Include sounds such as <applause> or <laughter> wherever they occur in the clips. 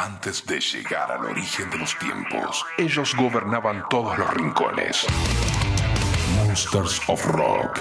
Antes de llegar al origen de los tiempos, ellos gobernaban todos los rincones. Monsters of Rock.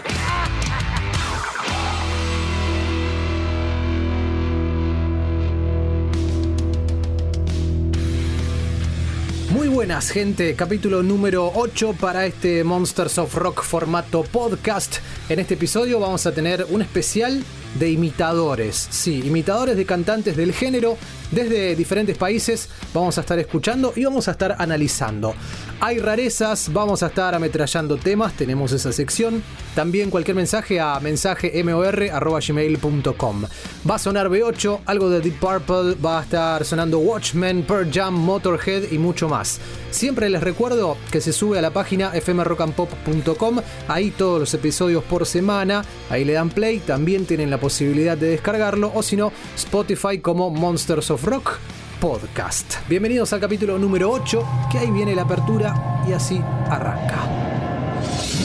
Muy buenas gente, capítulo número 8 para este Monsters of Rock formato podcast. En este episodio vamos a tener un especial de imitadores, sí, imitadores de cantantes del género desde diferentes países. Vamos a estar escuchando y vamos a estar analizando. Hay rarezas, vamos a estar ametrallando temas, tenemos esa sección. También cualquier mensaje a mensajemor.gmail.com. Va a sonar B8, algo de Deep Purple, va a estar sonando Watchmen, Pearl Jam, Motorhead y mucho más. Siempre les recuerdo que se sube a la página fmrockandpop.com, ahí todos los episodios por semana, ahí le dan play, también tienen la posibilidad de descargarlo, o si no, Spotify como Monsters of Rock Podcast. Bienvenidos al capítulo número 8, que ahí viene la apertura y así arranca.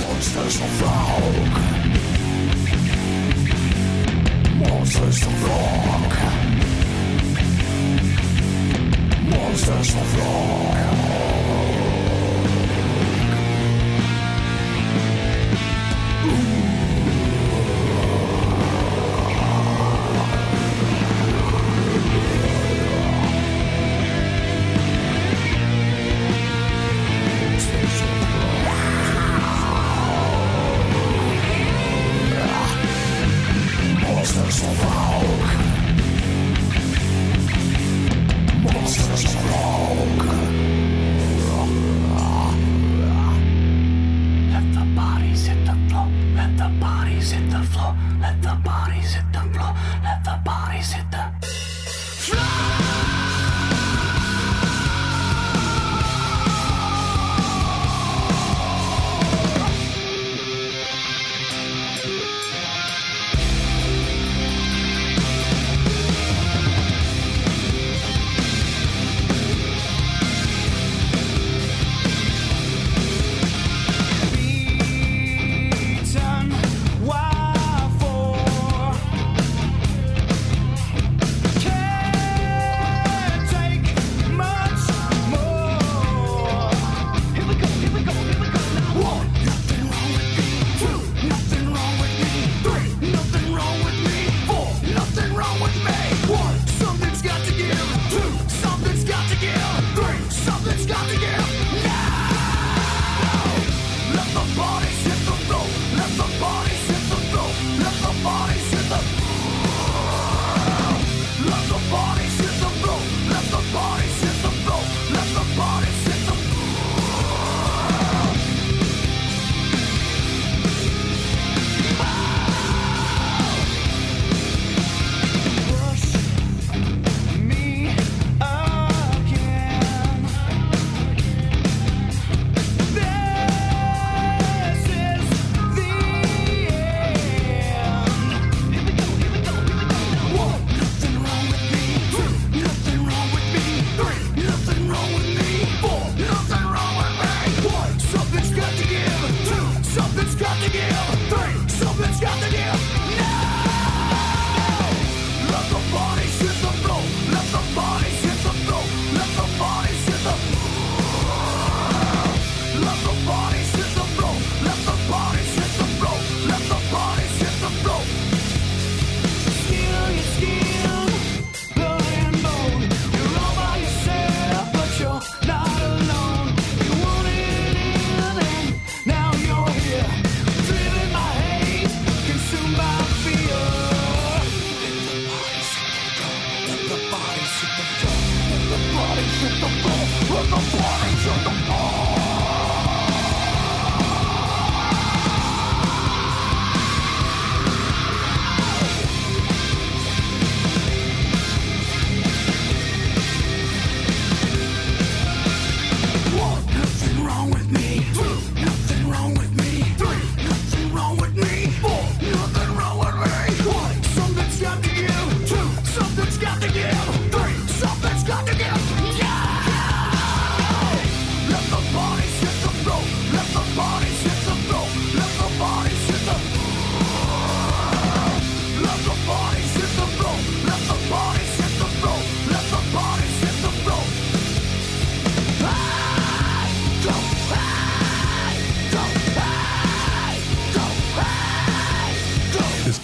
Monsters of Rock. Monsters of Rock. Monsters of Rock.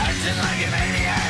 Acting like a maniac.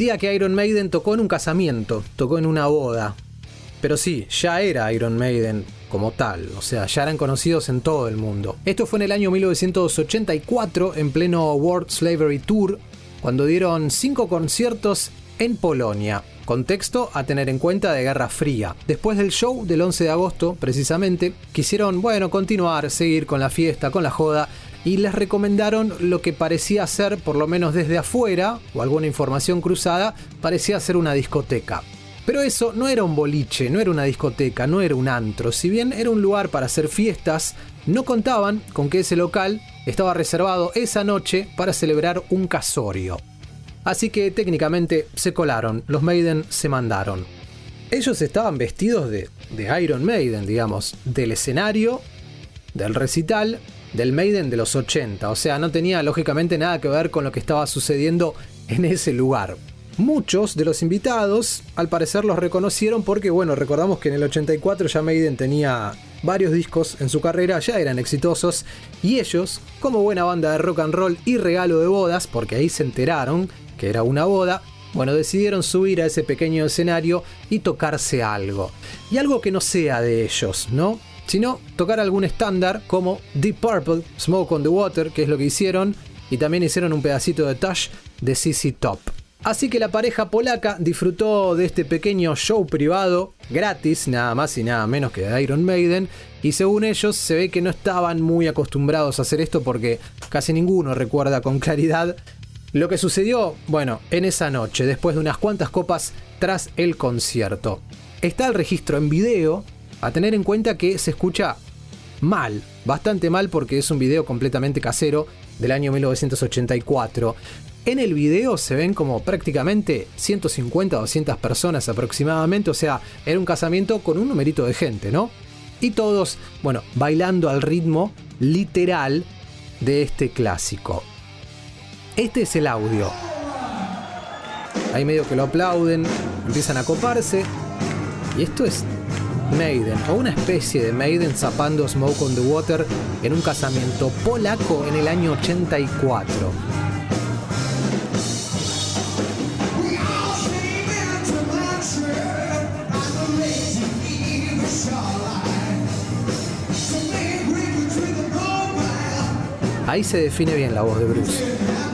Día que Iron Maiden tocó en un casamiento, tocó en una boda. Pero sí, ya era Iron Maiden como tal, o sea, ya eran conocidos en todo el mundo. Esto fue en el año 1984, en pleno World Slavery Tour, cuando dieron cinco conciertos en Polonia. Contexto a tener en cuenta de Guerra Fría. Después del show del 11 de agosto, precisamente, quisieron, bueno, continuar, seguir con la fiesta, con la joda, y les recomendaron lo que parecía ser, por lo menos desde afuera, o alguna información cruzada, parecía ser una discoteca. Pero eso no era un boliche, no era una discoteca, no era un antro. Si bien era un lugar para hacer fiestas, no contaban con que ese local estaba reservado esa noche para celebrar un casorio. Así que técnicamente se colaron, los Maiden se mandaron. Ellos estaban vestidos de, Iron Maiden, digamos, del escenario, del recital, del Maiden de los 80. O sea, no tenía lógicamente nada que ver con lo que estaba sucediendo en ese lugar. Muchos de los invitados, al parecer, los reconocieron porque, bueno, recordamos que en el 84 ya Maiden tenía varios discos en su carrera, ya eran exitosos, y ellos, como buena banda de rock and roll y regalo de bodas, porque ahí se enteraron que era una boda, bueno, decidieron subir a ese pequeño escenario y tocarse algo. Y algo que no sea de ellos, ¿no? Sino tocar algún estándar como Deep Purple, Smoke on the Water, que es lo que hicieron, y también hicieron un pedacito de Touch de CC Top. Así que la pareja polaca disfrutó de este pequeño show privado, gratis, nada más y nada menos que de Iron Maiden, y según ellos se ve que no estaban muy acostumbrados a hacer esto porque casi ninguno recuerda con claridad lo que sucedió, bueno, en esa noche, después de unas cuantas copas tras el concierto. Está el registro en video, a tener en cuenta que se escucha mal, bastante mal porque es un video completamente casero del año 1984. En el video se ven como prácticamente 150 o 200 personas aproximadamente, o sea, era un casamiento con un numerito de gente, ¿no? Y todos, bueno, bailando al ritmo literal de este clásico. Este es el audio. Ahí medio que lo aplauden, empiezan a coparse. Y esto es Maiden, o una especie de Maiden zapando Smoke on the Water en un casamiento polaco en el año 84. Ahí se define bien la voz de Bruce.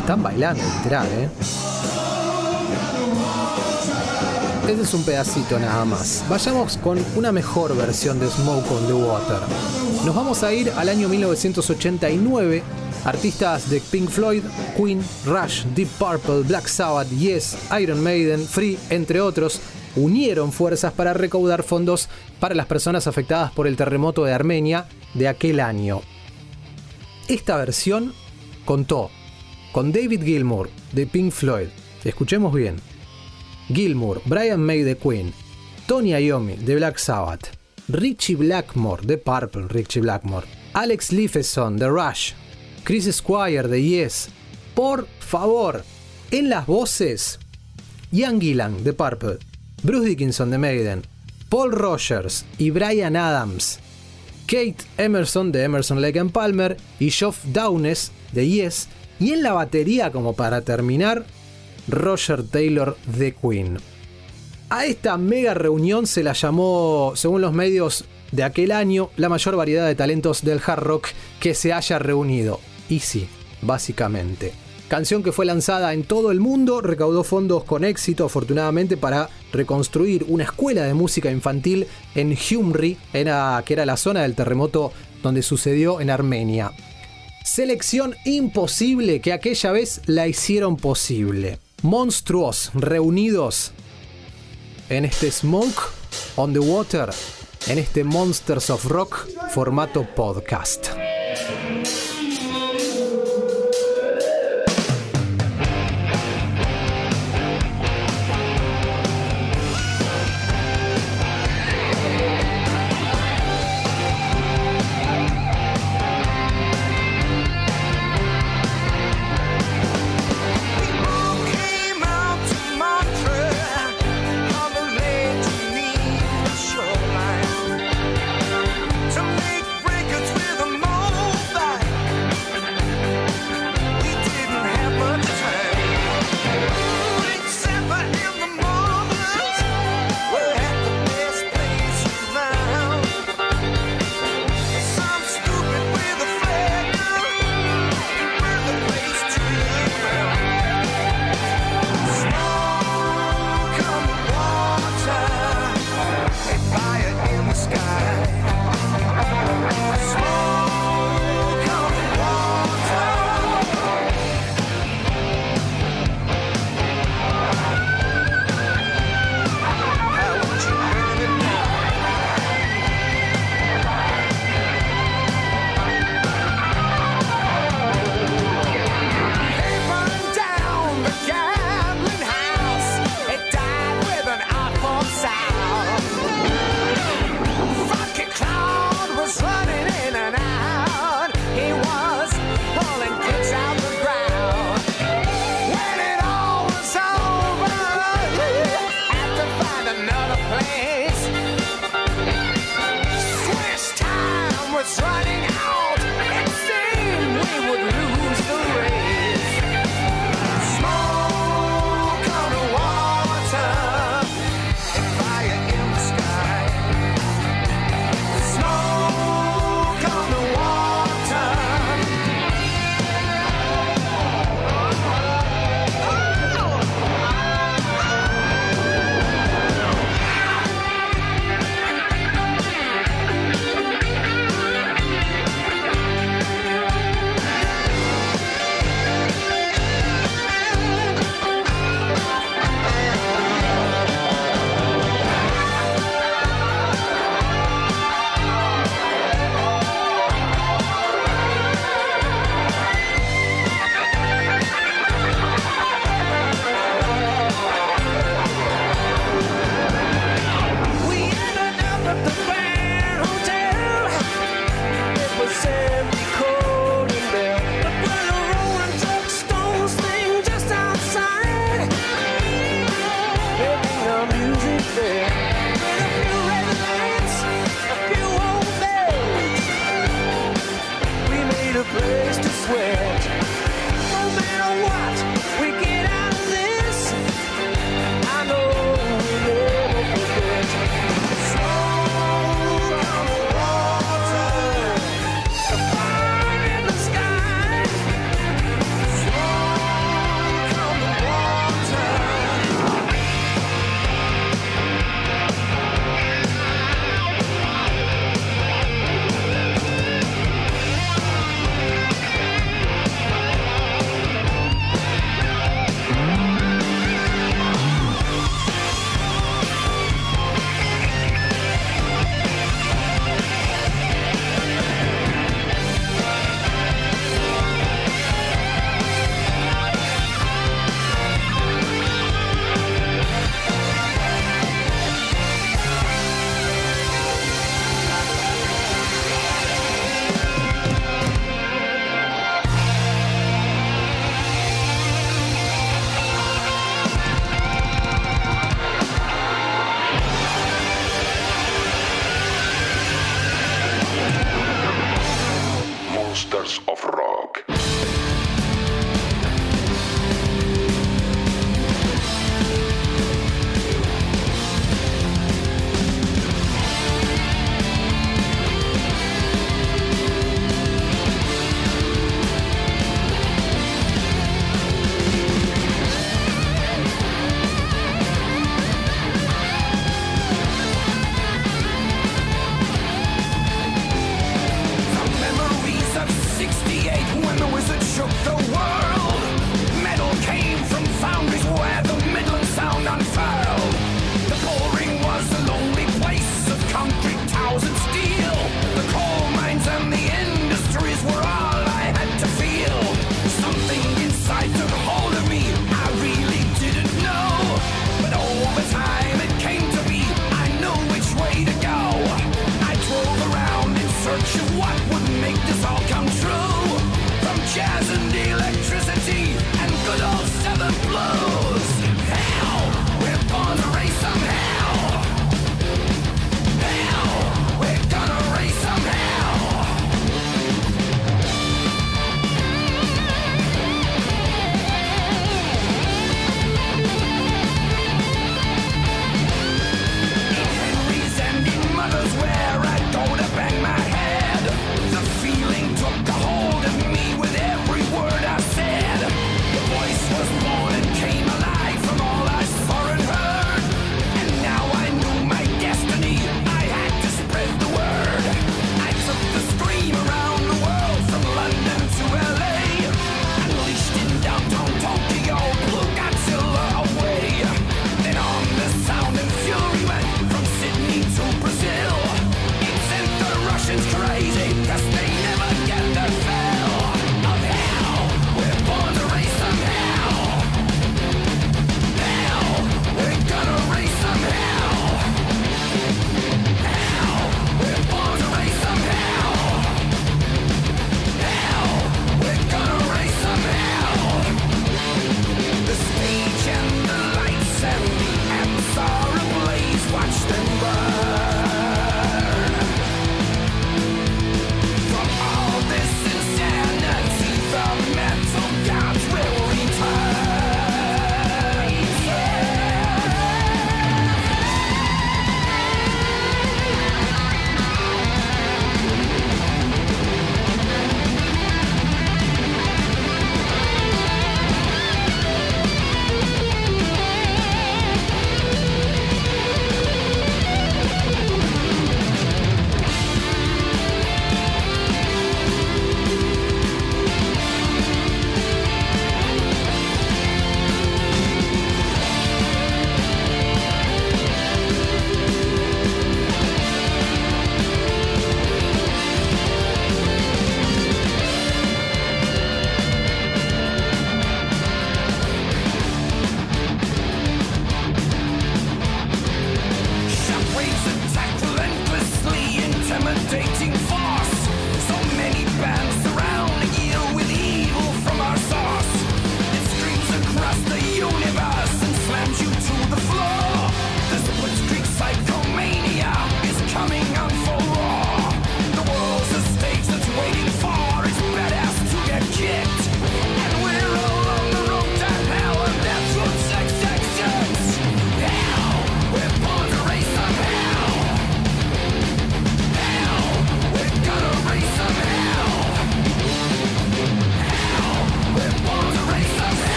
Están bailando, literal, ¿eh? Este es un pedacito nada más. Vayamos con una mejor versión de Smoke on the Water. Nos vamos a ir al año 1989. Artistas de Pink Floyd, Queen, Rush, Deep Purple, Black Sabbath, Yes, Iron Maiden, Free, entre otros, unieron fuerzas para recaudar fondos para las personas afectadas por el terremoto de Armenia de aquel año. Esta versión contó con David Gilmour de Pink Floyd. Escuchemos bien. Gilmour, Brian May de Queen, Tony Iommi de Black Sabbath, Richie Blackmore de Purple, Richie Blackmore, Alex Lifeson de Rush, Chris Squire de Yes. Por favor, en las voces, Ian Gillan de Purple, Bruce Dickinson de Maiden, Paul Rogers y Brian Adams, Kate Emerson de Emerson Lake and Palmer y Geoff Downes de Yes. Y en la batería, como para terminar, Roger Taylor de Queen. A esta mega reunión se la llamó, según los medios de aquel año, la mayor variedad de talentos del hard rock que se haya reunido. Y sí, básicamente. Canción que fue lanzada en todo el mundo, recaudó fondos con éxito, afortunadamente, para reconstruir una escuela de música infantil en era, que era la zona del terremoto donde sucedió en Armenia. Selección imposible que aquella vez la hicieron posible. Monstruos reunidos en este Smoke on the Water, en este Monsters of Rock formato podcast.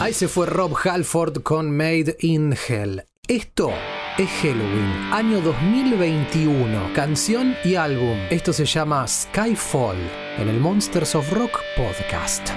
Ahí se fue Rob Halford con Made in Hell. Esto es Halloween, año 2021, canción y álbum. Esto se llama Skyfall en el Monsters of Rock podcast.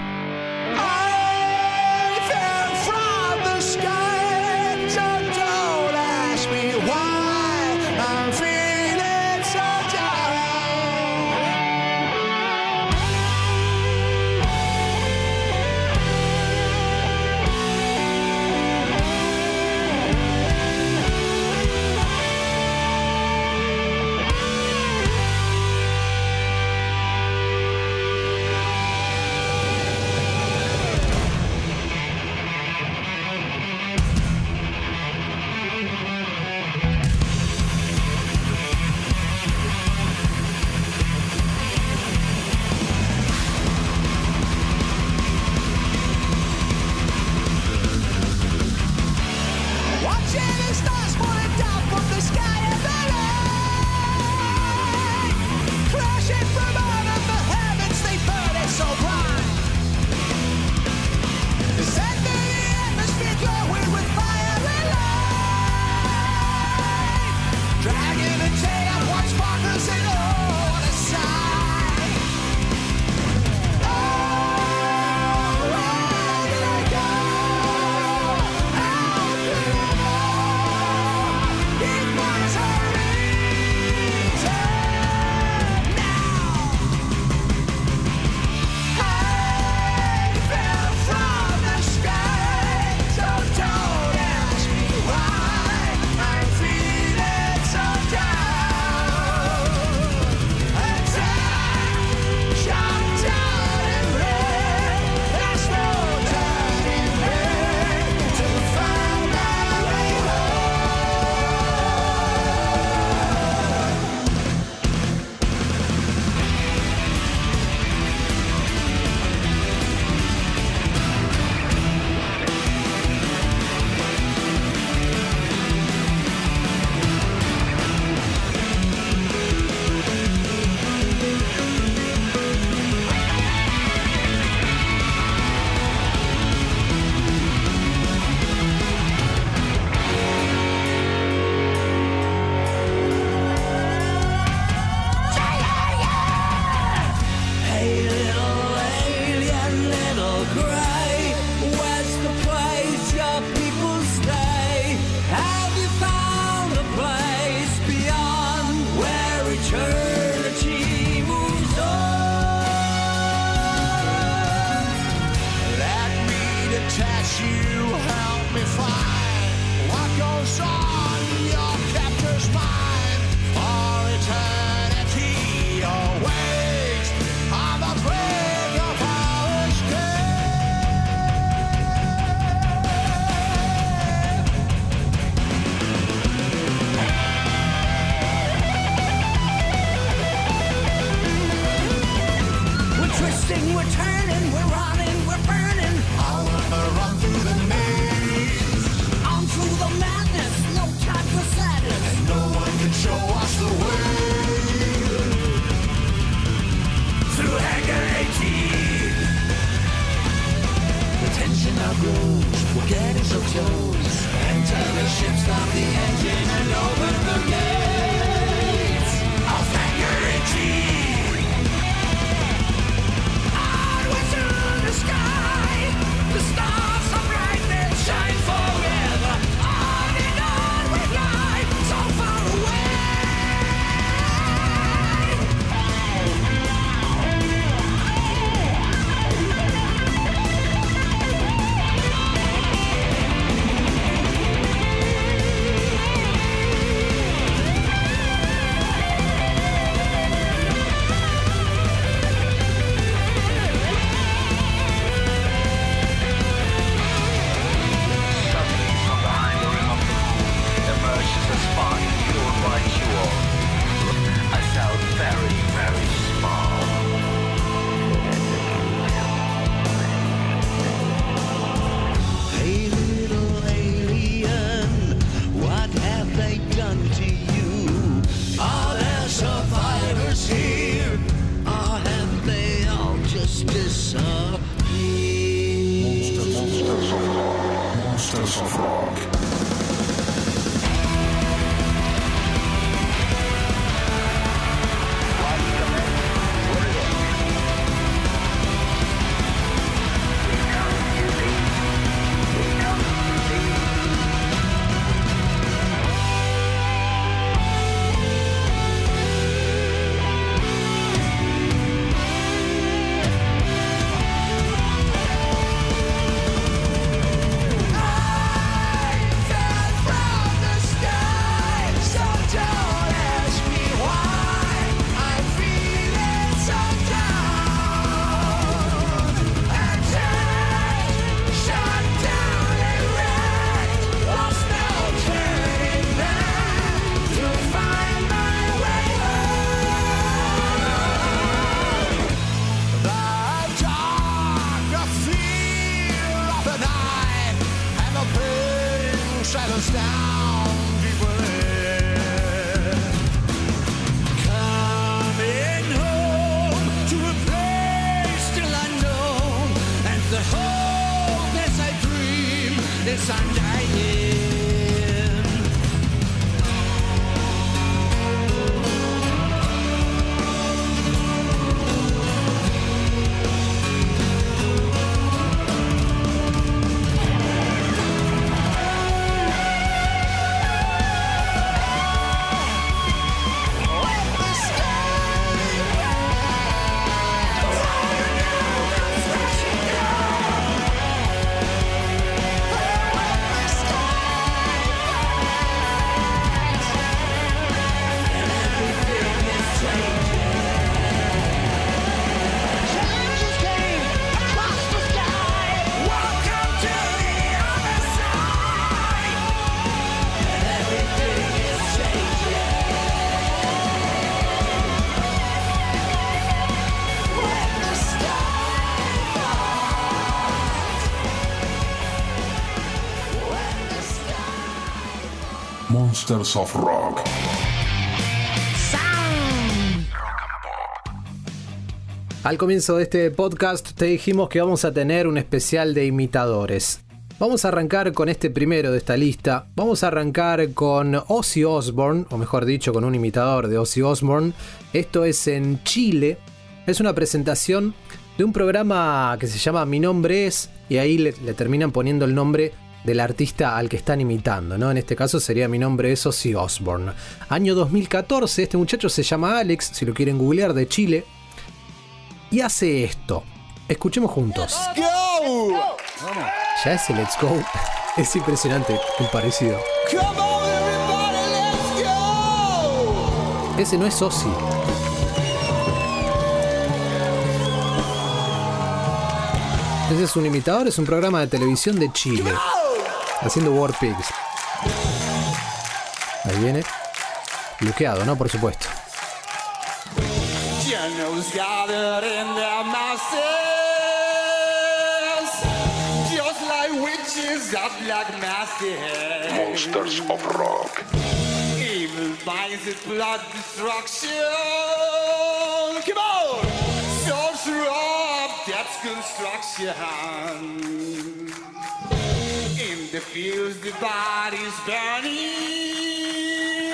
cruise. We're getting so close. Enter the ship, stop the engine, and open the gate. Of Rock. Al comienzo de este podcast te dijimos que vamos a tener un especial de imitadores. Vamos a arrancar con este primero de esta lista. Vamos a arrancar con Ozzy Osbourne, o mejor dicho, con un imitador de Ozzy Osbourne. Esto es en Chile. Es una presentación de un programa que se llama Mi nombre es, y ahí le, le terminan poniendo el nombre del artista al que están imitando, ¿no? En este caso sería Mi nombre es Ozzy Osbourne. Año 2014, este muchacho se llama Alex, si lo quieren googlear, de Chile y hace esto. Escuchemos juntos. Ya ese Let's Go <laughs> es impresionante el parecido. Come on, everybody, let's go! Ese no es Ozzy. Ese es un imitador, es un programa de televisión de Chile. Haciendo War Pigs. Ahí viene. Luqueado, ¿no? Por supuesto. Generals gathered in their masses, just like witches of black masses. Monsters of Rock. Evil minds with blood destruction. Come on! Sorcerer of death's construction. In the fields, the bodies burning.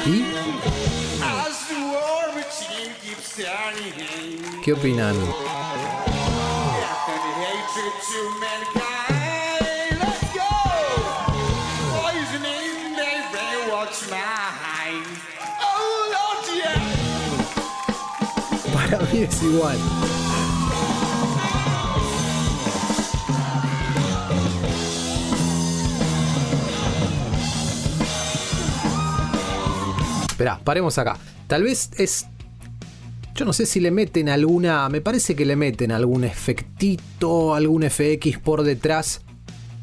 ¿Y As the war machine keeps turning. qué opinan? And hatred to mankind. Let's go! Poisoning their brainwash mind. Oh, Lord, yeah! Para mí es igual. Esperá, paremos acá. Tal vez es. Yo no sé si le meten alguna. Me parece que le meten algún efectito, algún FX por detrás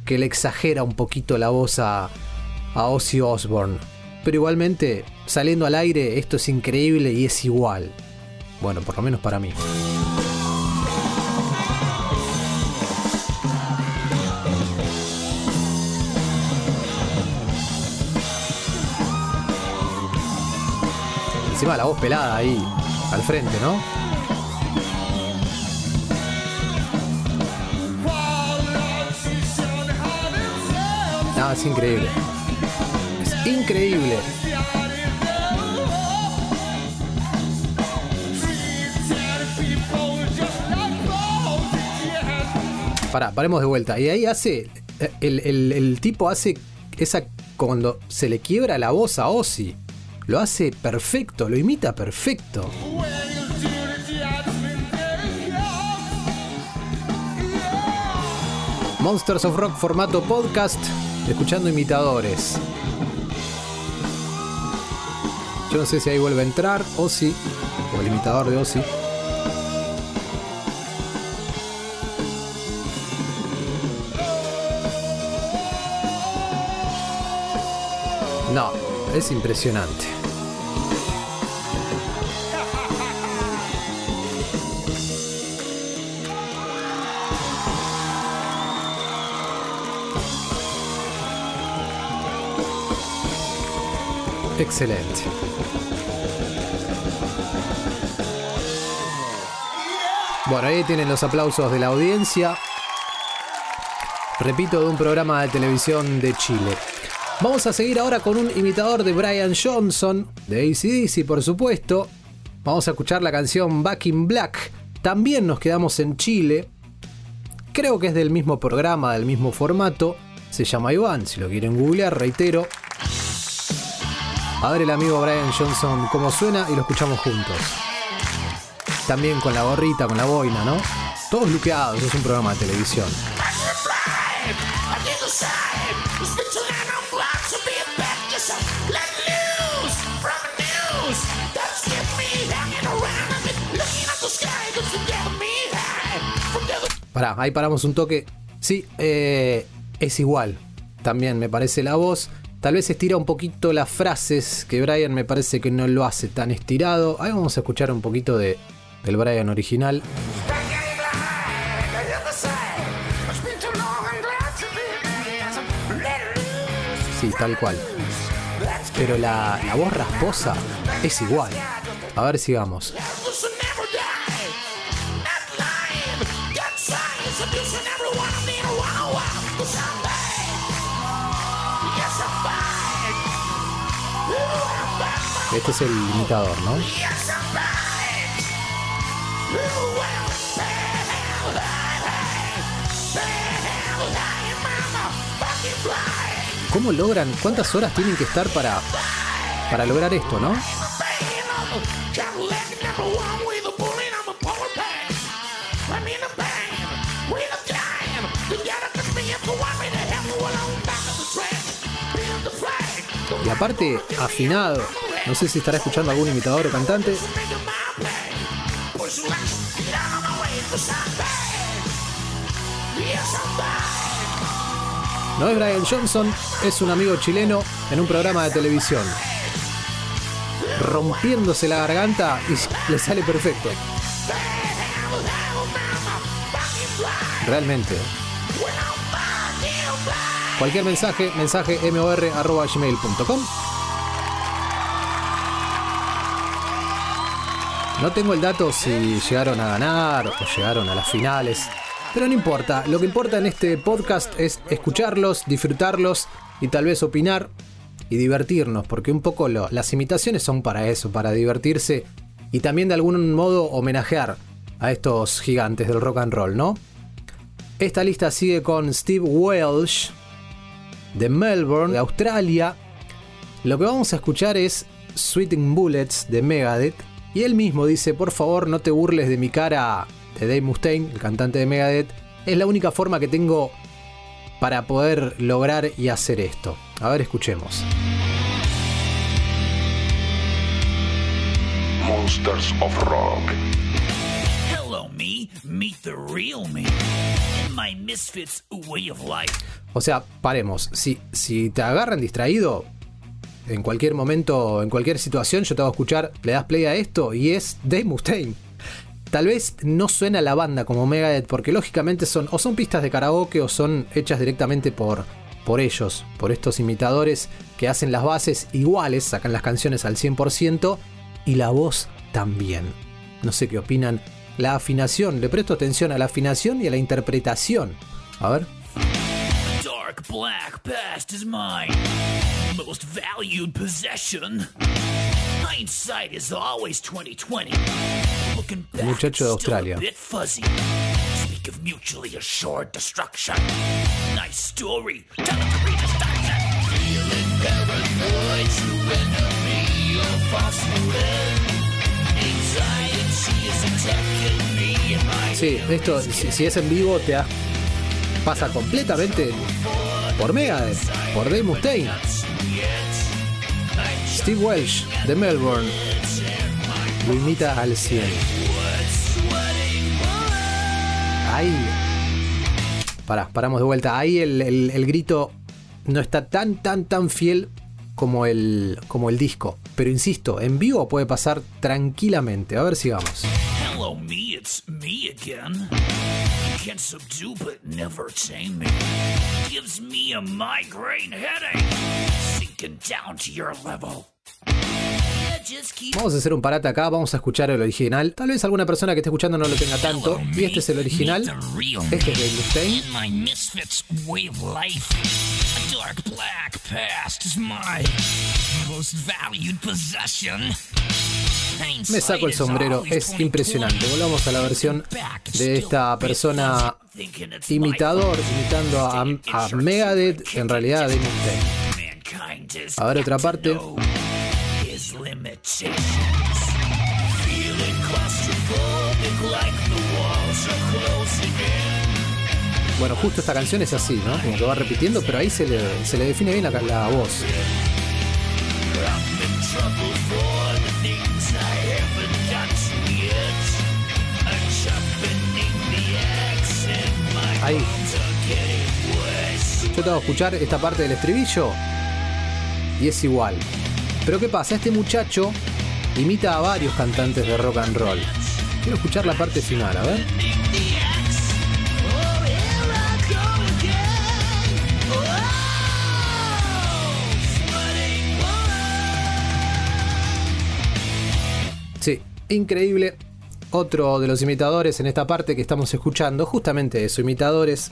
que le exagera un poquito la voz a, a Ozzy Osbourne. Pero igualmente, saliendo al aire, esto es increíble y es igual. Bueno, por lo menos para mí. Encima la voz pelada ahí, al frente, ¿no? No, es increíble. Es increíble. Pará, paremos de vuelta. Y ahí hace. El, el- el tipo hace esa. Cuando se le quiebra la voz a Ozzy. Lo hace perfecto, lo imita perfecto. Monsters of Rock formato podcast, escuchando imitadores. Yo no sé si ahí vuelve a entrar Ozzy, o el imitador de Ozzy. No, es impresionante. Excelente. Bueno, ahí tienen los aplausos de la audiencia. Repito, de un programa de televisión de Chile. Vamos a seguir ahora con un imitador de Brian Johnson, de ACDC por supuesto. Vamos a escuchar la canción Back in Black. También nos quedamos en Chile. Creo que es del mismo programa, del mismo formato. Se llama Iván, si lo quieren googlear, reitero. A ver el amigo Brian Johnson cómo suena y lo escuchamos juntos. También con la gorrita, con la boina, ¿no? Todos luqueados, es un programa de televisión. Pará, ahí paramos un toque. Sí, eh, es igual. También me parece la voz. Tal vez estira un poquito las frases, que Brian me parece que no lo hace tan estirado. Ahí vamos a escuchar un poquito de, del Brian original. Sí, tal cual. Pero la, la voz rasposa es igual. A ver si Este es el imitador, ¿no? ¿Cómo logran? ¿Cuántas horas tienen que estar para, para lograr esto, no? Y aparte, afinado. No sé si estará escuchando algún imitador o cantante. No es Brian Johnson, es un amigo chileno en un programa de televisión. Rompiéndose la garganta y <laughs> le sale perfecto. Realmente. Cualquier mensaje, mensaje mor.gmail.com. No tengo el dato si llegaron a ganar o llegaron a las finales, pero no importa. Lo que importa en este podcast es escucharlos, disfrutarlos y tal vez opinar y divertirnos, porque un poco las imitaciones son para eso, para divertirse y también de algún modo homenajear a estos gigantes del rock and roll, ¿no? Esta lista sigue con Steve Welsh de Melbourne, de Australia. Lo que vamos a escuchar es Sweating Bullets de Megadeth. Y él mismo dice, por favor no te burles de mi cara de Dave Mustaine, el cantante de Megadeth. Es la única forma que tengo para poder lograr y hacer esto. A ver, escuchemos. Monsters of Rock. Misfits way of life. O sea, paremos. Si, si te agarran distraído, en cualquier momento, en cualquier situación, yo te hago escuchar, le das play a esto y es Dave Mustaine. Tal vez no suena la banda como Megadeth, porque lógicamente son o son pistas de karaoke o son hechas directamente por, por ellos, por estos imitadores que hacen las bases iguales, sacan las canciones al 100% y la voz también. No sé qué opinan. La afinación, le presto atención a la afinación y a la interpretación. A ver. Dark black past is my most valued possession. Hindsight is always 2020. Looking back, muchacho de it's still a Australia. bit fuzzy. Speak of mutually assured destruction. Nice story. Tell it to read destruction. Feeling paranoid, true enemy false friend. Sí, esto, si, es en vivo, te pasa completamente por Megadeth, por Dave Mustaine. Steve Welsh, de Melbourne, lo imita al 100. Ahí. Pará, paramos de vuelta. Ahí el, el- el grito no está tan, tan, tan fiel como el, como el disco. Pero insisto, en vivo puede pasar tranquilamente. A ver, sigamos. Hello, me, it's me again. Can't subdue but never tame me. Gives me a migraine headache. Sinking down to your level. Vamos a hacer un parate acá, vamos a escuchar el original. Tal vez alguna persona que esté escuchando no lo tenga tanto. Y este es el original. Este es de Mustaine. Me saco el sombrero, es impresionante. Volvamos a la versión de esta persona imitador, imitando a, a Megadeth, en realidad de Mustaine. A ver otra parte. Bueno, justo esta canción es así, ¿no? Como que va repitiendo, pero ahí se le, se le define bien la, la voz. Ahí. Yo tengo que escuchar esta parte del estribillo y es igual. Pero ¿qué pasa? Este muchacho imita a varios cantantes de rock and roll. Quiero escuchar la parte final, a ver. Sí, increíble. Otro de los imitadores en esta parte que estamos escuchando, justamente eso, imitadores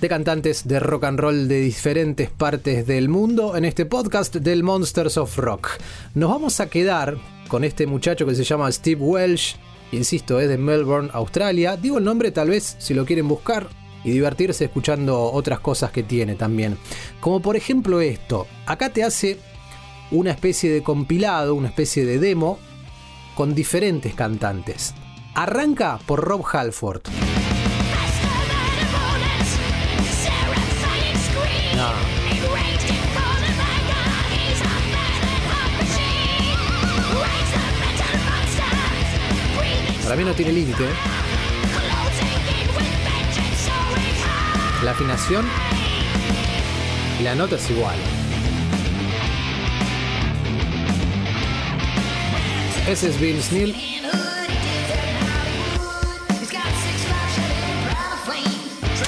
de cantantes de rock and roll de diferentes partes del mundo en este podcast del Monsters of Rock. Nos vamos a quedar con este muchacho que se llama Steve Welsh, insisto, es de Melbourne, Australia. Digo el nombre tal vez si lo quieren buscar y divertirse escuchando otras cosas que tiene también. Como por ejemplo esto, acá te hace una especie de compilado, una especie de demo con diferentes cantantes. Arranca por Rob Halford. Para mí no tiene límite. La afinación y la nota es igual. Ese es Vince Neil.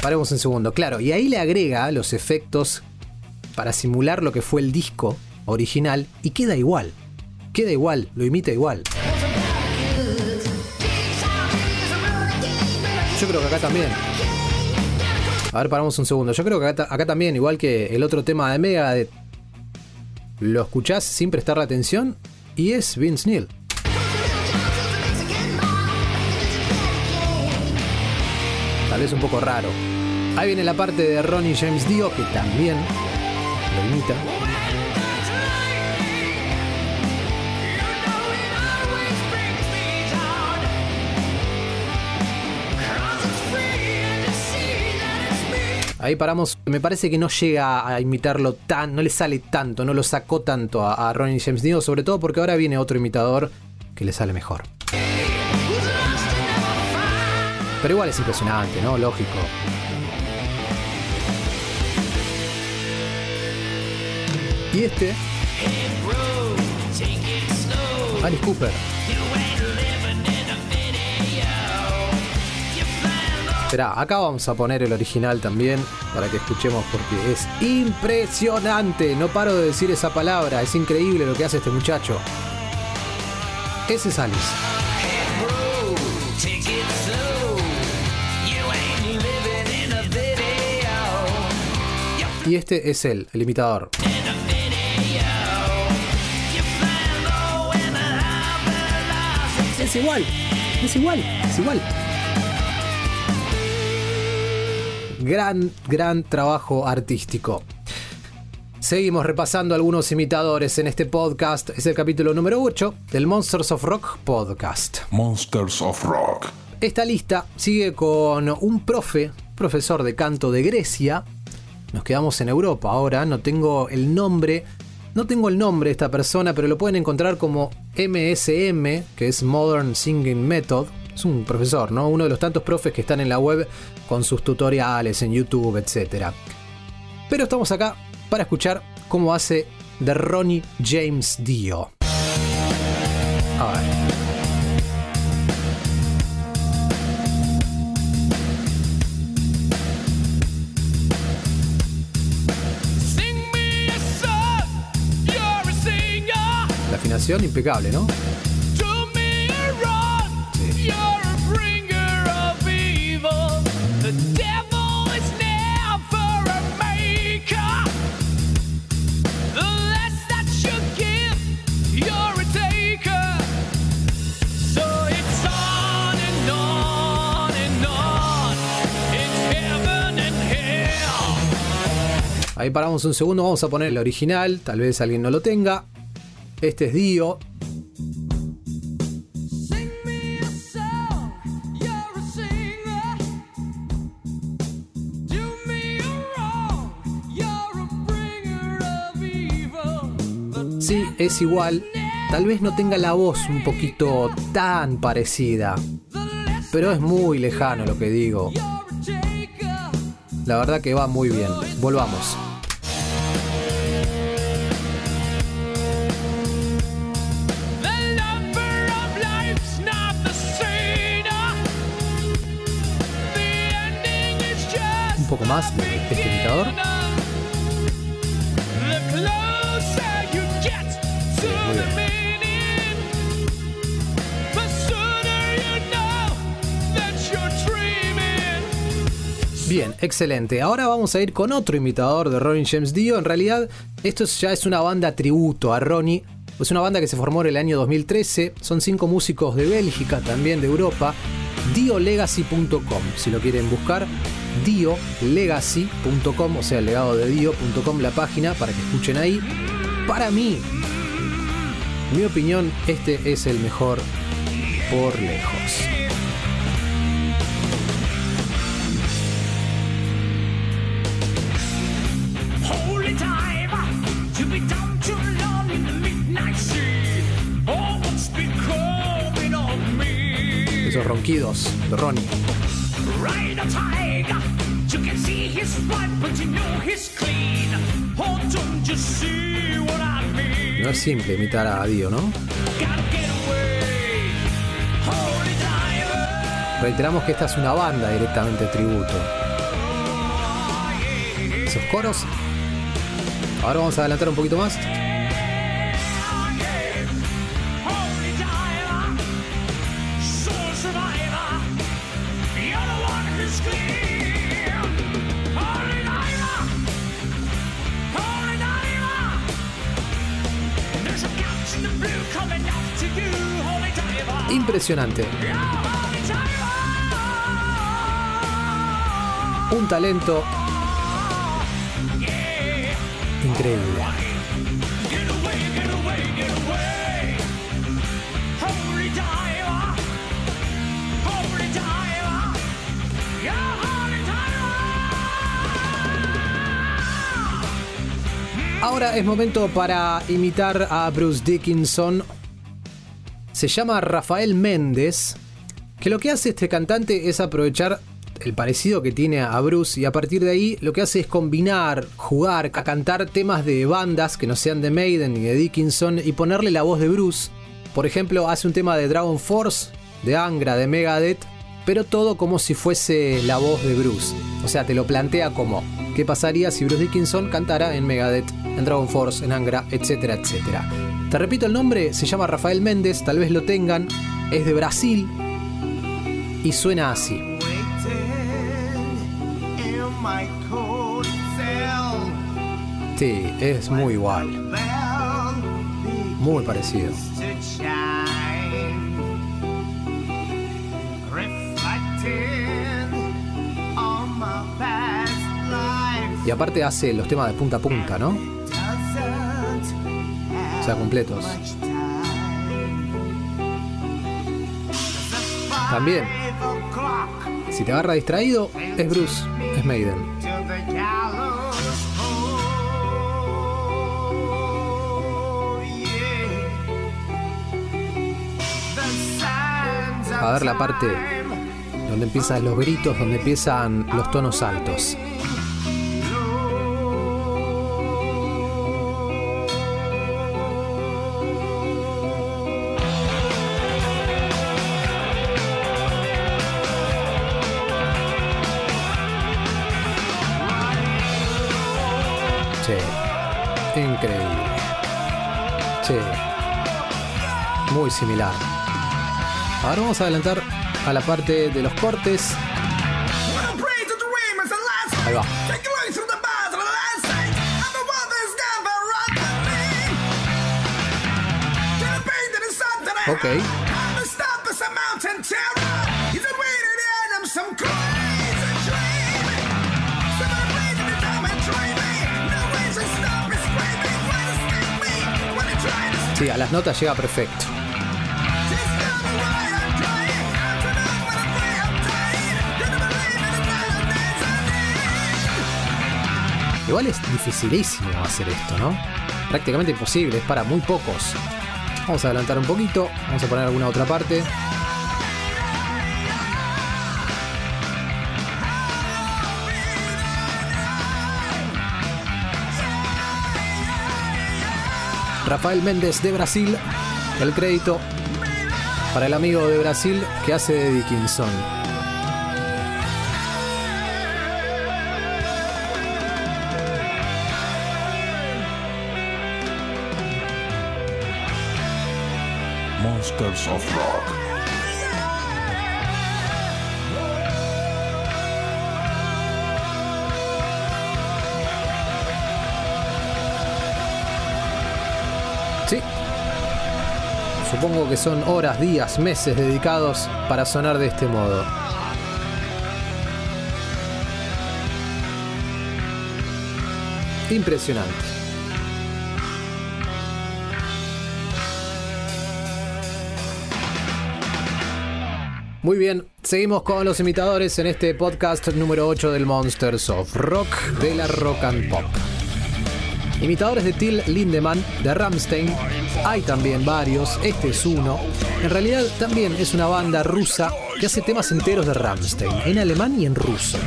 Paremos un segundo, claro, y ahí le agrega los efectos para simular lo que fue el disco original y queda igual. Queda igual, lo imita igual. Yo creo que acá también. A ver, paramos un segundo. Yo creo que acá, ta- acá también, igual que el otro tema de Megadeth, lo escuchás sin prestarle atención y es Vince Neil. Tal vez un poco raro. Ahí viene la parte de Ronnie James Dio, que también lo imita. Ahí paramos. Me parece que no llega a imitarlo tan, no le sale tanto, no lo sacó tanto a, Ronnie James Dio, sobre todo porque ahora viene otro imitador que le sale mejor. Pero igual es impresionante, ¿no? Lógico. Y este. Alice Cooper. Esperá, acá vamos a poner el original también para que escuchemos porque es impresionante. No paro de decir esa palabra, es increíble lo que hace este muchacho. Ese es Alice. Y este es él, el imitador. Es igual, es igual, es igual. Gran, gran trabajo artístico. Seguimos repasando algunos imitadores en este podcast. Es el capítulo número 8 del Monsters of Rock podcast. Monsters of Rock. Esta lista sigue con un profe, profesor de canto de Grecia. Nos quedamos en Europa ahora, no tengo el nombre. No tengo el nombre de esta persona, pero lo pueden encontrar como MSM, que es Modern Singing Method. Es un profesor, ¿no? Uno de los tantos profes que están en la web con sus tutoriales en YouTube, etc. Pero estamos acá para escuchar cómo hace de Ronnie James Dio. A ver. La afinación impecable, ¿no? Ahí paramos un segundo, vamos a poner el original, tal vez alguien no lo tenga. Este es Dio. Sí, es igual. Tal vez no tenga la voz un poquito tan parecida. Pero es muy lejano lo que digo. La verdad que va muy bien. Volvamos. Un poco más de este imitador. Bien, excelente. Ahora vamos a ir con otro imitador de Ronnie James Dio. En realidad, esto es- ya es una banda tributo a Ronnie. Es una banda que se formó en el año 2013. Son cinco músicos de Bélgica, también de Europa. Diolegacy.com, si lo quieren buscar. Diolegacy.com, o sea, el legado de Dio.com, la página, para que escuchen ahí. Para mí, mi opinión, este es el mejor por lejos. Oh? Esos ronquidos de Ronnie. No es simple imitar a Dio, ¿no? Reiteramos que esta es una banda directamente tributo. Esos coros. Ahora vamos a adelantar un poquito más. Diver. Yeah, holy diver. Ahora es momento para imitar a Bruce Dickinson. Se llama Rafael Méndez. Que lo que hace este cantante es aprovechar el parecido que tiene a Bruce y a partir de ahí lo que hace es combinar, jugar, a cantar temas de bandas que no sean de Maiden ni de Dickinson y ponerle la voz de Bruce. Por ejemplo, hace un tema de Dragon Force, de Angra, de Megadeth, pero todo como si fuese la voz de Bruce. O sea, te lo plantea como, ¿qué pasaría si Bruce Dickinson cantara en Megadeth, en Dragon Force, en Angra, etcétera, etcétera? Te repito el nombre, se llama Rafael Méndez, tal vez lo tengan, es de Brasil y suena así. Sí, es muy igual. Muy parecido. Y aparte hace los temas de punta a punta, ¿no? Completos. También, si te agarra distraído, es Bruce, es Maiden. A ver la parte donde empiezan los gritos, donde empiezan los tonos altos. Increíble. Sí, muy similar. Ahora vamos a adelantar a la parte de los cortes. Ahí va. Ok. Sí, a las notas llega perfecto. Igual es dificilísimo hacer esto, ¿no? Prácticamente imposible, es para muy pocos. Vamos a adelantar un poquito, vamos a poner alguna otra parte. Rafael Méndez de Brasil, el crédito para el amigo de Brasil que hace de Dickinson. Monsters of Rock. Supongo que son horas, días, meses dedicados para sonar de este modo. Impresionante. Muy bien, seguimos con los imitadores en este podcast número 8 del Monsters of Rock de la Rock and Pop. Imitadores de Till Lindemann, de Ramstein, hay también varios, este es uno. En realidad también es una banda rusa que hace temas enteros de Ramstein, en alemán y en ruso.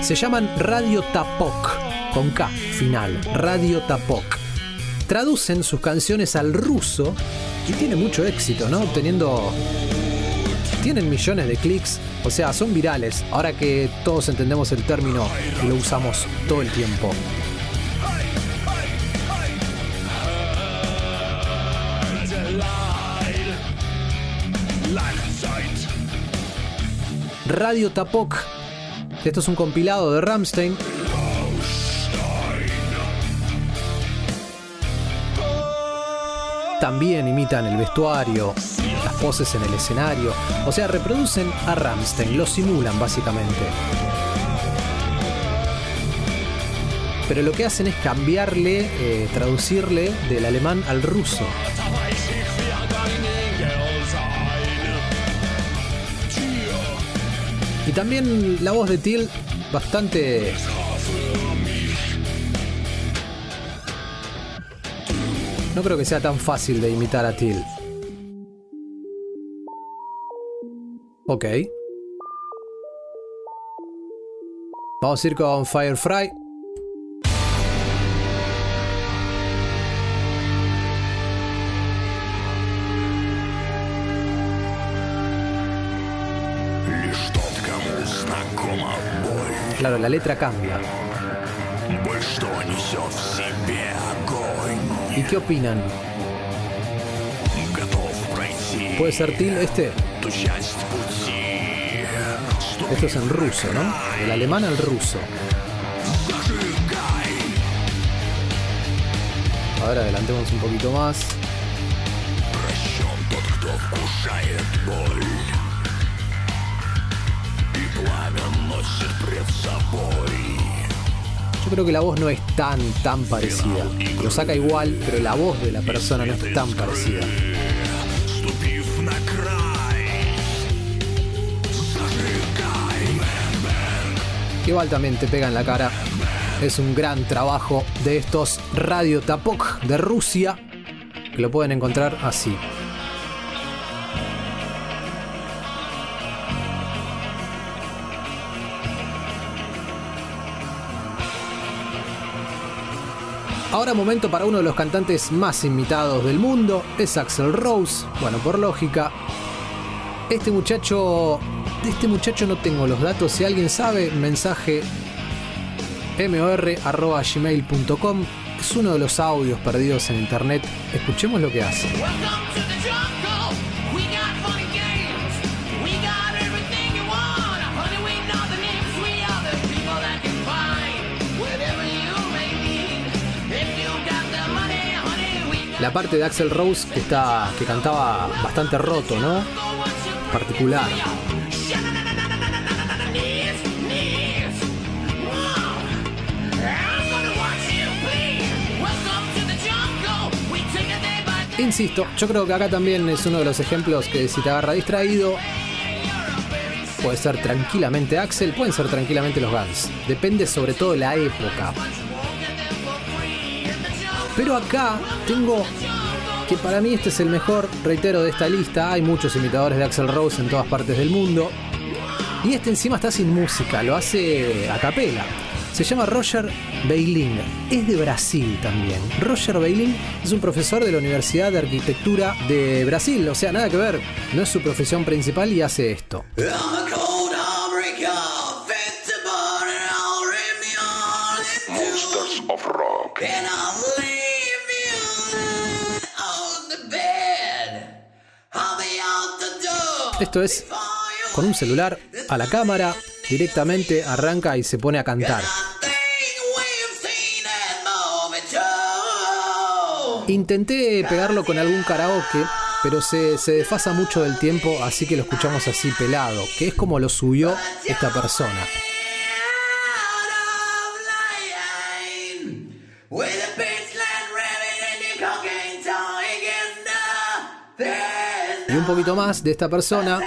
Se llaman Radio Tapok, con K final, Radio Tapok. Traducen sus canciones al ruso y tiene mucho éxito, ¿no? Obteniendo tienen millones de clics, o sea, son virales, ahora que todos entendemos el término y lo usamos todo el tiempo. Radio Tapok. Esto es un compilado de Ramstein. También imitan el vestuario, poses en el escenario, o sea, reproducen a Ramstein, lo simulan básicamente. Pero lo que hacen es cambiarle, eh, traducirle del alemán al ruso. Y también la voz de Till bastante No creo que sea tan fácil de imitar a Till. Ok. Vamos a ir con Firefly. Claro, la letra cambia. ¿Y qué opinan? ¿Puede ser Til este? Esto es en ruso, ¿no? Del alemán al ruso. Ahora adelantemos un poquito más. Yo creo que la voz no es tan, tan parecida. Lo saca igual, pero la voz de la persona no es tan parecida. Igual también te pega en la cara. Es un gran trabajo de estos Radio Tapok de Rusia, que lo pueden encontrar así. Ahora momento para uno de los cantantes más imitados del mundo, es Axel Rose. Bueno, por lógica, este muchacho, de este muchacho no tengo los datos. Si alguien sabe, mensaje mor.gmail.com. Es uno de los audios perdidos en internet. Escuchemos lo que hace. La parte de Axel Rose que está que cantaba bastante roto, ¿no? Particular. Insisto, yo creo que acá también es uno de los ejemplos que si te agarra distraído, puede ser tranquilamente Axel, pueden ser tranquilamente los Guns. Depende sobre todo de la época. Pero acá tengo que para mí este es el mejor, reitero, de esta lista. Hay muchos imitadores de Axel Rose en todas partes del mundo. Y este encima está sin música, lo hace a capela. Se llama Roger Beiling. Es de Brasil también. Roger Beiling es un profesor de la Universidad de Arquitectura de Brasil. O sea, nada que ver. No es su profesión principal y hace esto. Monsters of Rock. Esto es con un celular a la cámara, directamente arranca y se pone a cantar. Intenté pegarlo con algún karaoke, pero se, se desfasa mucho del tiempo, así que lo escuchamos así pelado, que es como lo subió esta persona. Y un poquito más de esta persona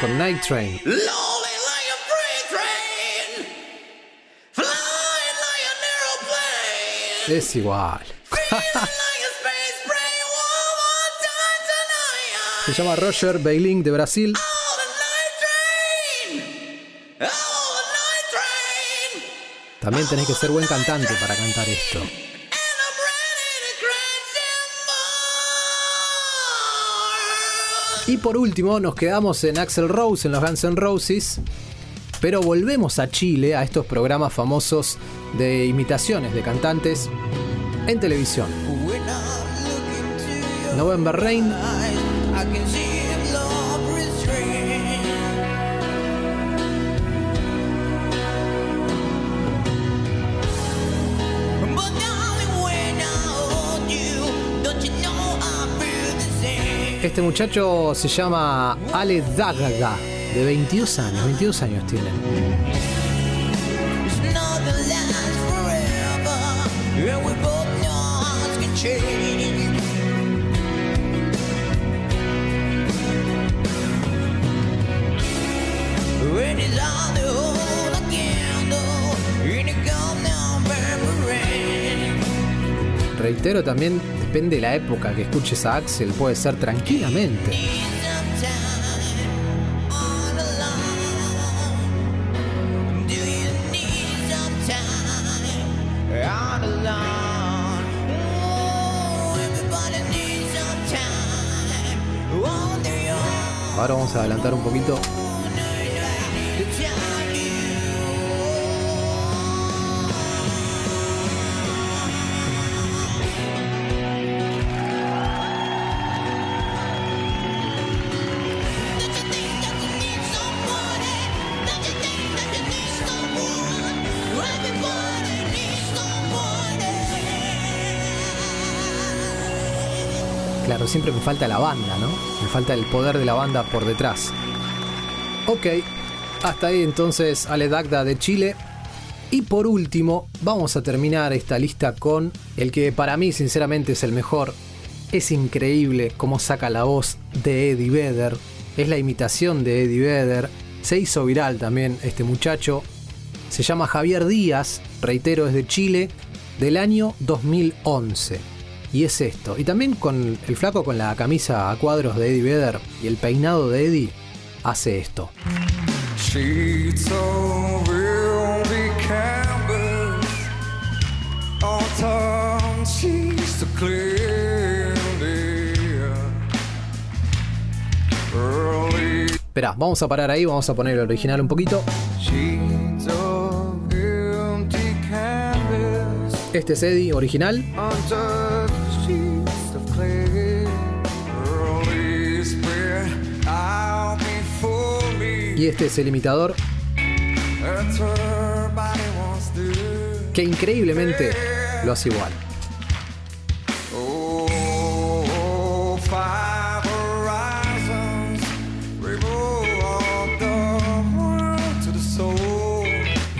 con Night Train. Time tonight. Se llama Roger Beiling de Brasil. También tenés que ser buen cantante para cantar esto. Y por último, nos quedamos en Axel Rose, en los Guns N' Roses. Pero volvemos a Chile, a estos programas famosos de imitaciones de cantantes en televisión. November Rain, este muchacho se llama Ale Dagaga, de 22 años, 22 años tiene. Reitero también, depende de la época que escuches a Axel, puede ser tranquilamente. Ahora vamos a adelantar un poquito. Siempre me falta la banda, ¿no? Me falta el poder de la banda por detrás. Ok, hasta ahí entonces Ale Dagda de Chile. Y por último, vamos a terminar esta lista con el que para mí sinceramente es el mejor. Es increíble cómo saca la voz de Eddie Vedder. Es la imitación de Eddie Vedder. Se hizo viral también este muchacho. Se llama Javier Díaz, reitero, es de Chile, del año 2011. Y es esto. Y también con el flaco con la camisa a cuadros de Eddie Vedder y el peinado de Eddie, hace esto. Esperá, vamos a parar ahí, vamos a poner el original un poquito. Este es Eddie original. Y este es el imitador que increíblemente lo hace igual.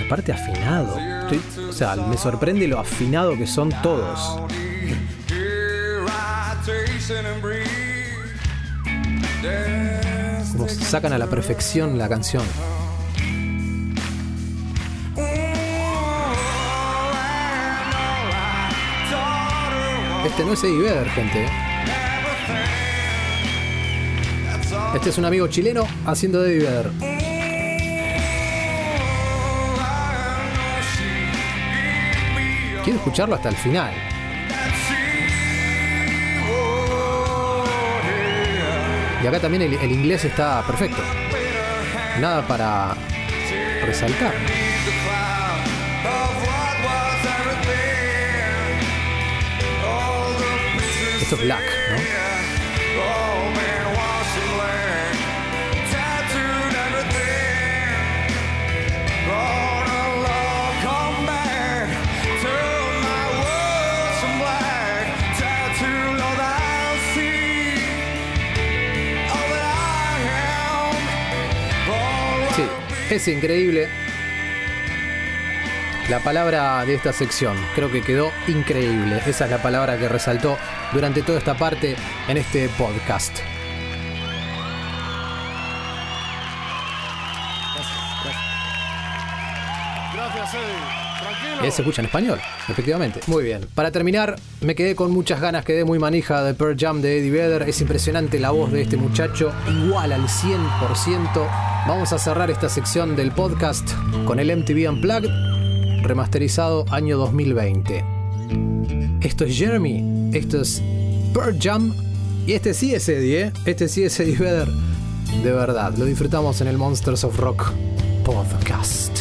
Aparte afinado. Estoy- o sea, me sorprende lo afinado que son todos. Sacan a la perfección la canción. Este no es Eddie Vedder, gente. ¿eh? Este es un amigo chileno haciendo Eddie Vedder. Quiero escucharlo hasta el final. Y acá también el, el inglés está perfecto. Nada para resaltar. Esto es Black, es increíble. La palabra de esta sección creo que quedó increíble. Esa es la palabra que resaltó durante toda esta parte en este podcast. Gracias, Eddie. Tranquilo. Eh, se escucha en español, efectivamente. Muy bien. Para terminar, me quedé con muchas ganas, quedé muy manija de Pearl Jam de Eddie Vedder. Es impresionante la voz de este muchacho, igual al 100%. Vamos a cerrar esta sección del podcast con el MTV Unplugged, remasterizado año 2020. Esto es Jeremy, esto es Pearl Jam y este sí es Eddie, ¿eh? Este sí es Eddie Vedder. De verdad, lo disfrutamos en el Monsters of Rock podcast.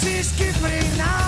Francis Kipling now.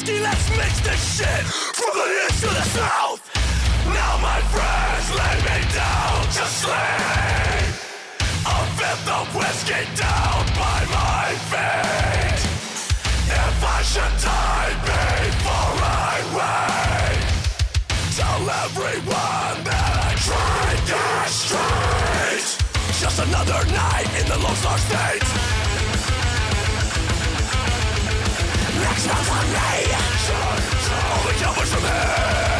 Whiskey. Let's mix this shit from the east to the south. Now my friends lay me down to sleep. A fifth of whiskey down by my feet. If I should die before I wait, tell everyone that I tried the street. Just another night in the Lone Star State. Next up on me. Always over for me.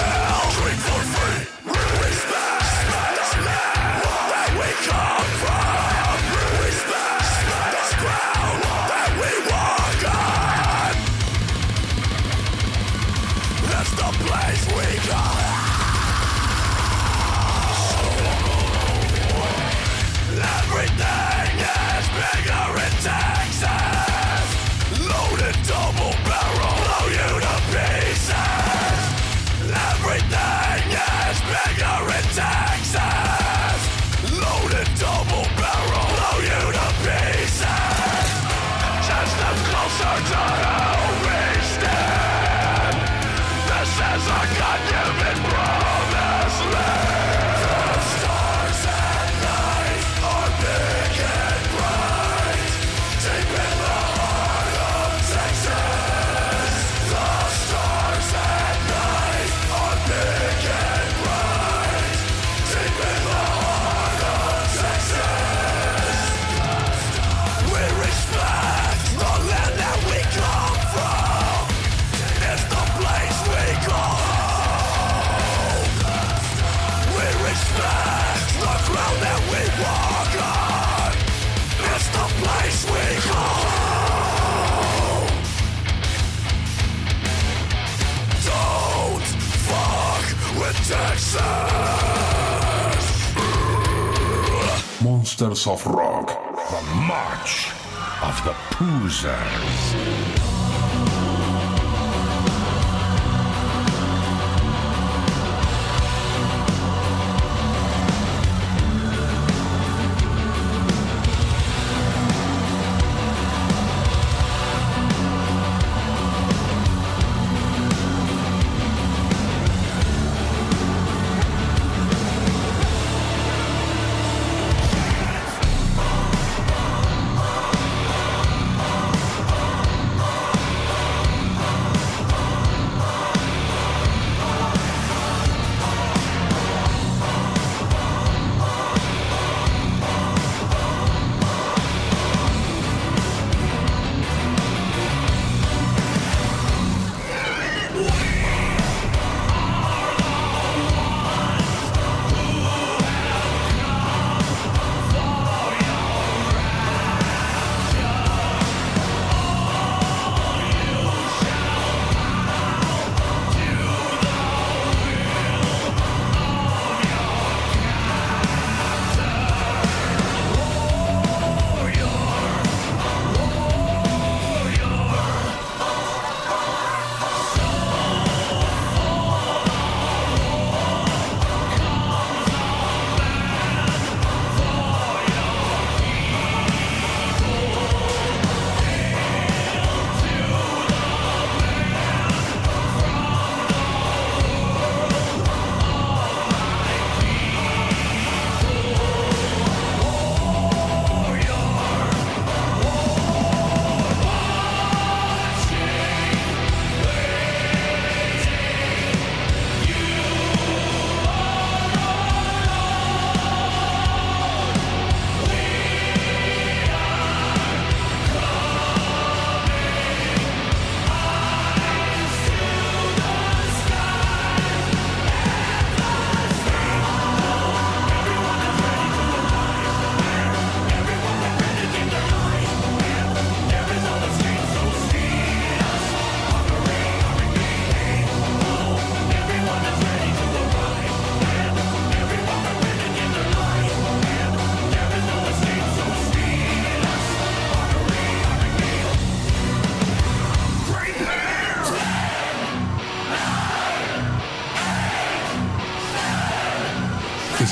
Monsters of Rock. The March of the Poozers.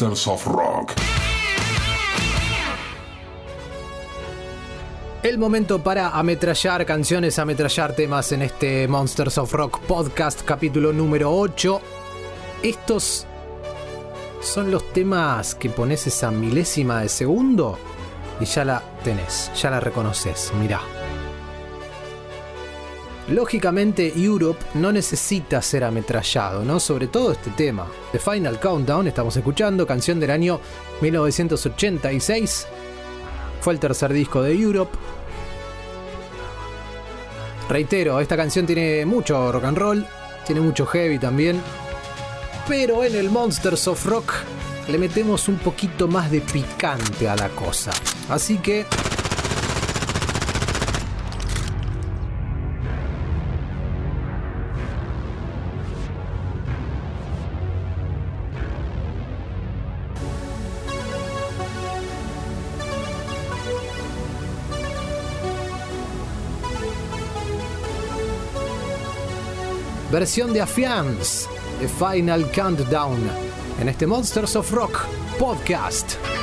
Monsters of Rock. El momento para ametrallar canciones, ametrallar temas en este Monsters of Rock podcast capítulo número 8. Estos son los temas que pones esa milésima de segundo y ya la tenés, ya la reconoces, mirá. Lógicamente Europe no necesita ser ametrallado, ¿no? Sobre todo este tema. The Final Countdown, estamos escuchando, canción del año 1986. Fue el tercer disco de Europe. Reitero, esta canción tiene mucho rock and roll, tiene mucho heavy también. Pero en el Monsters of Rock le metemos un poquito más de picante a la cosa. Así que versión de Afiance, The Final Countdown, en este Monsters of Rock podcast.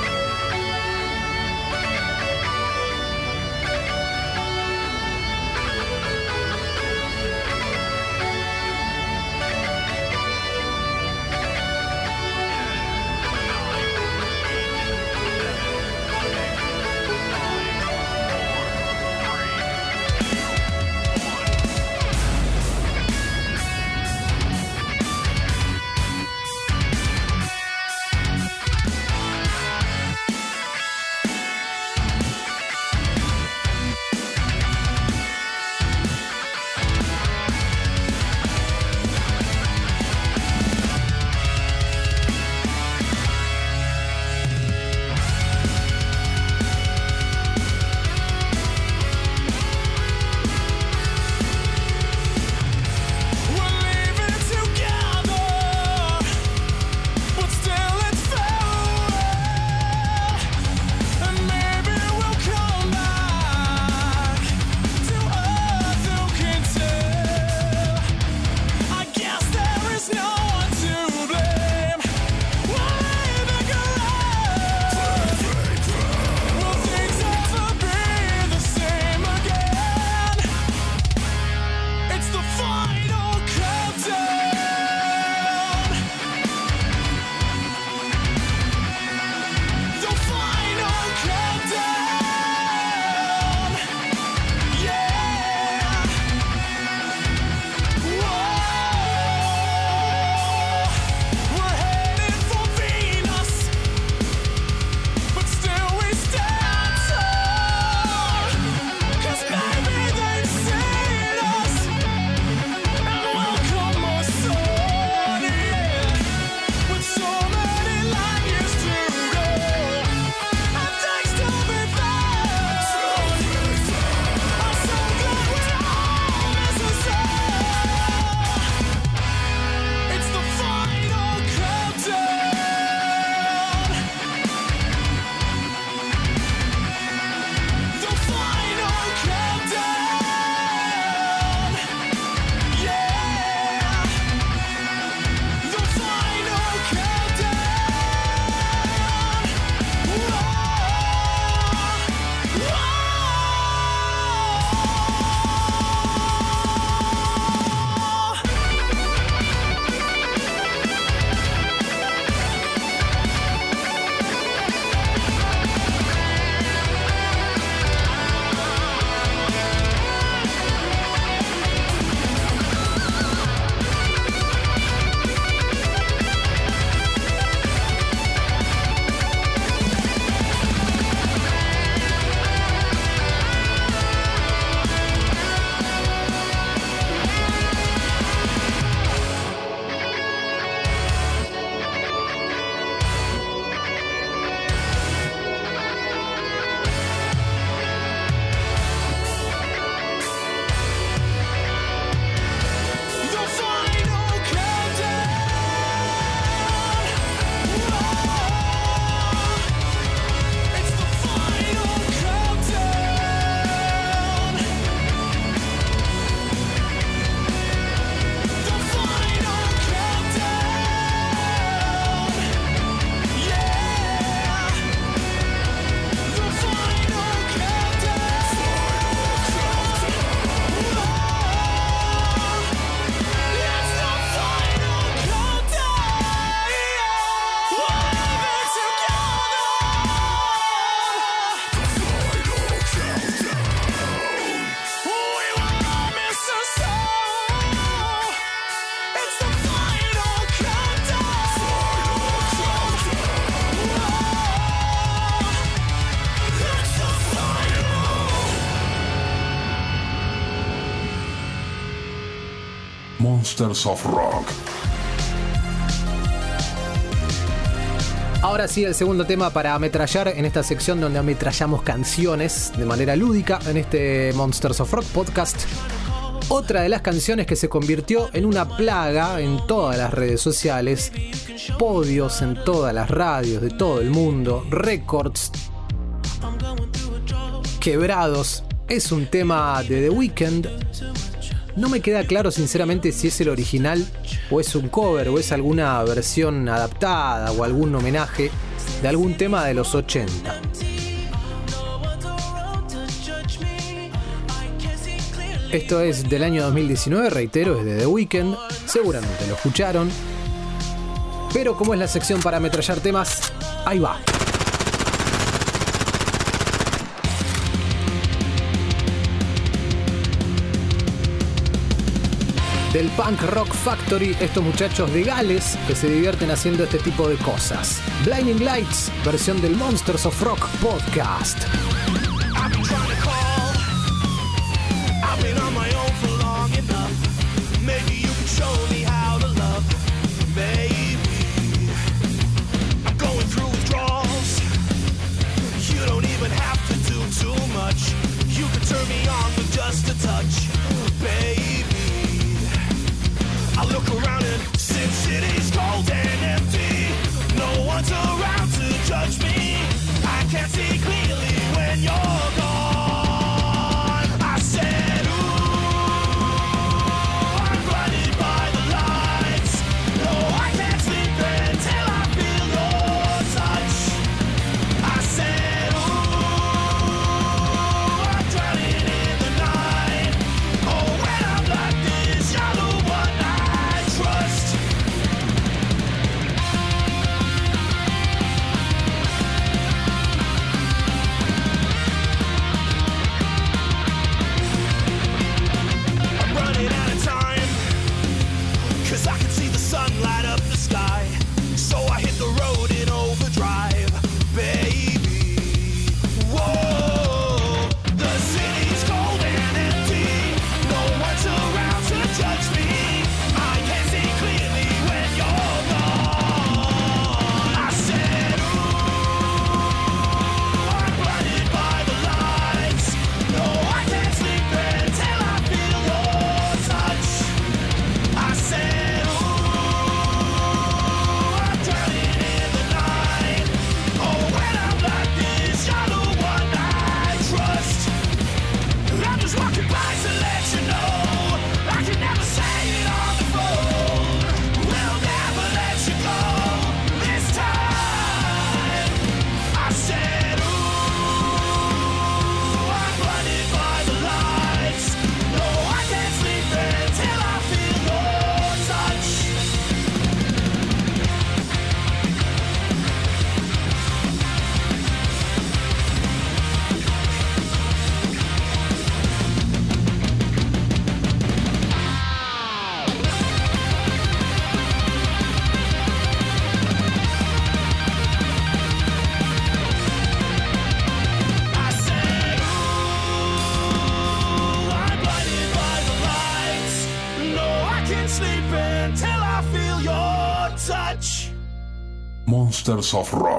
Masters of Rock. Ahora sí, el segundo tema para ametrallar en esta sección donde ametrallamos canciones de manera lúdica en este Monsters of Rock podcast. Otra de las canciones que se convirtió en una plaga en todas las redes sociales, podios en todas las radios de todo el mundo, récords quebrados. Es un tema de The Weeknd no me queda claro sinceramente si es el original o es un cover o es alguna versión adaptada o algún homenaje de algún tema de los 80. Esto es del año 2019, reitero, es de The Weeknd, seguramente lo escucharon. Pero como es la sección para ametrallar temas, ahí va. del Punk Rock Factory, estos muchachos de Gales que se divierten haciendo este tipo de cosas. Blinding Lights, versión del Monsters of Rock podcast. masters of rock.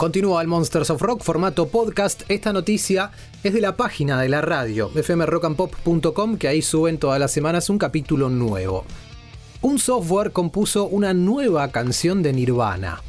Continúa el Monsters of Rock, formato podcast. Esta noticia es de la página de la radio, fmrockandpop.com, que ahí suben todas las semanas un capítulo nuevo. Un software compuso una nueva canción de Nirvana.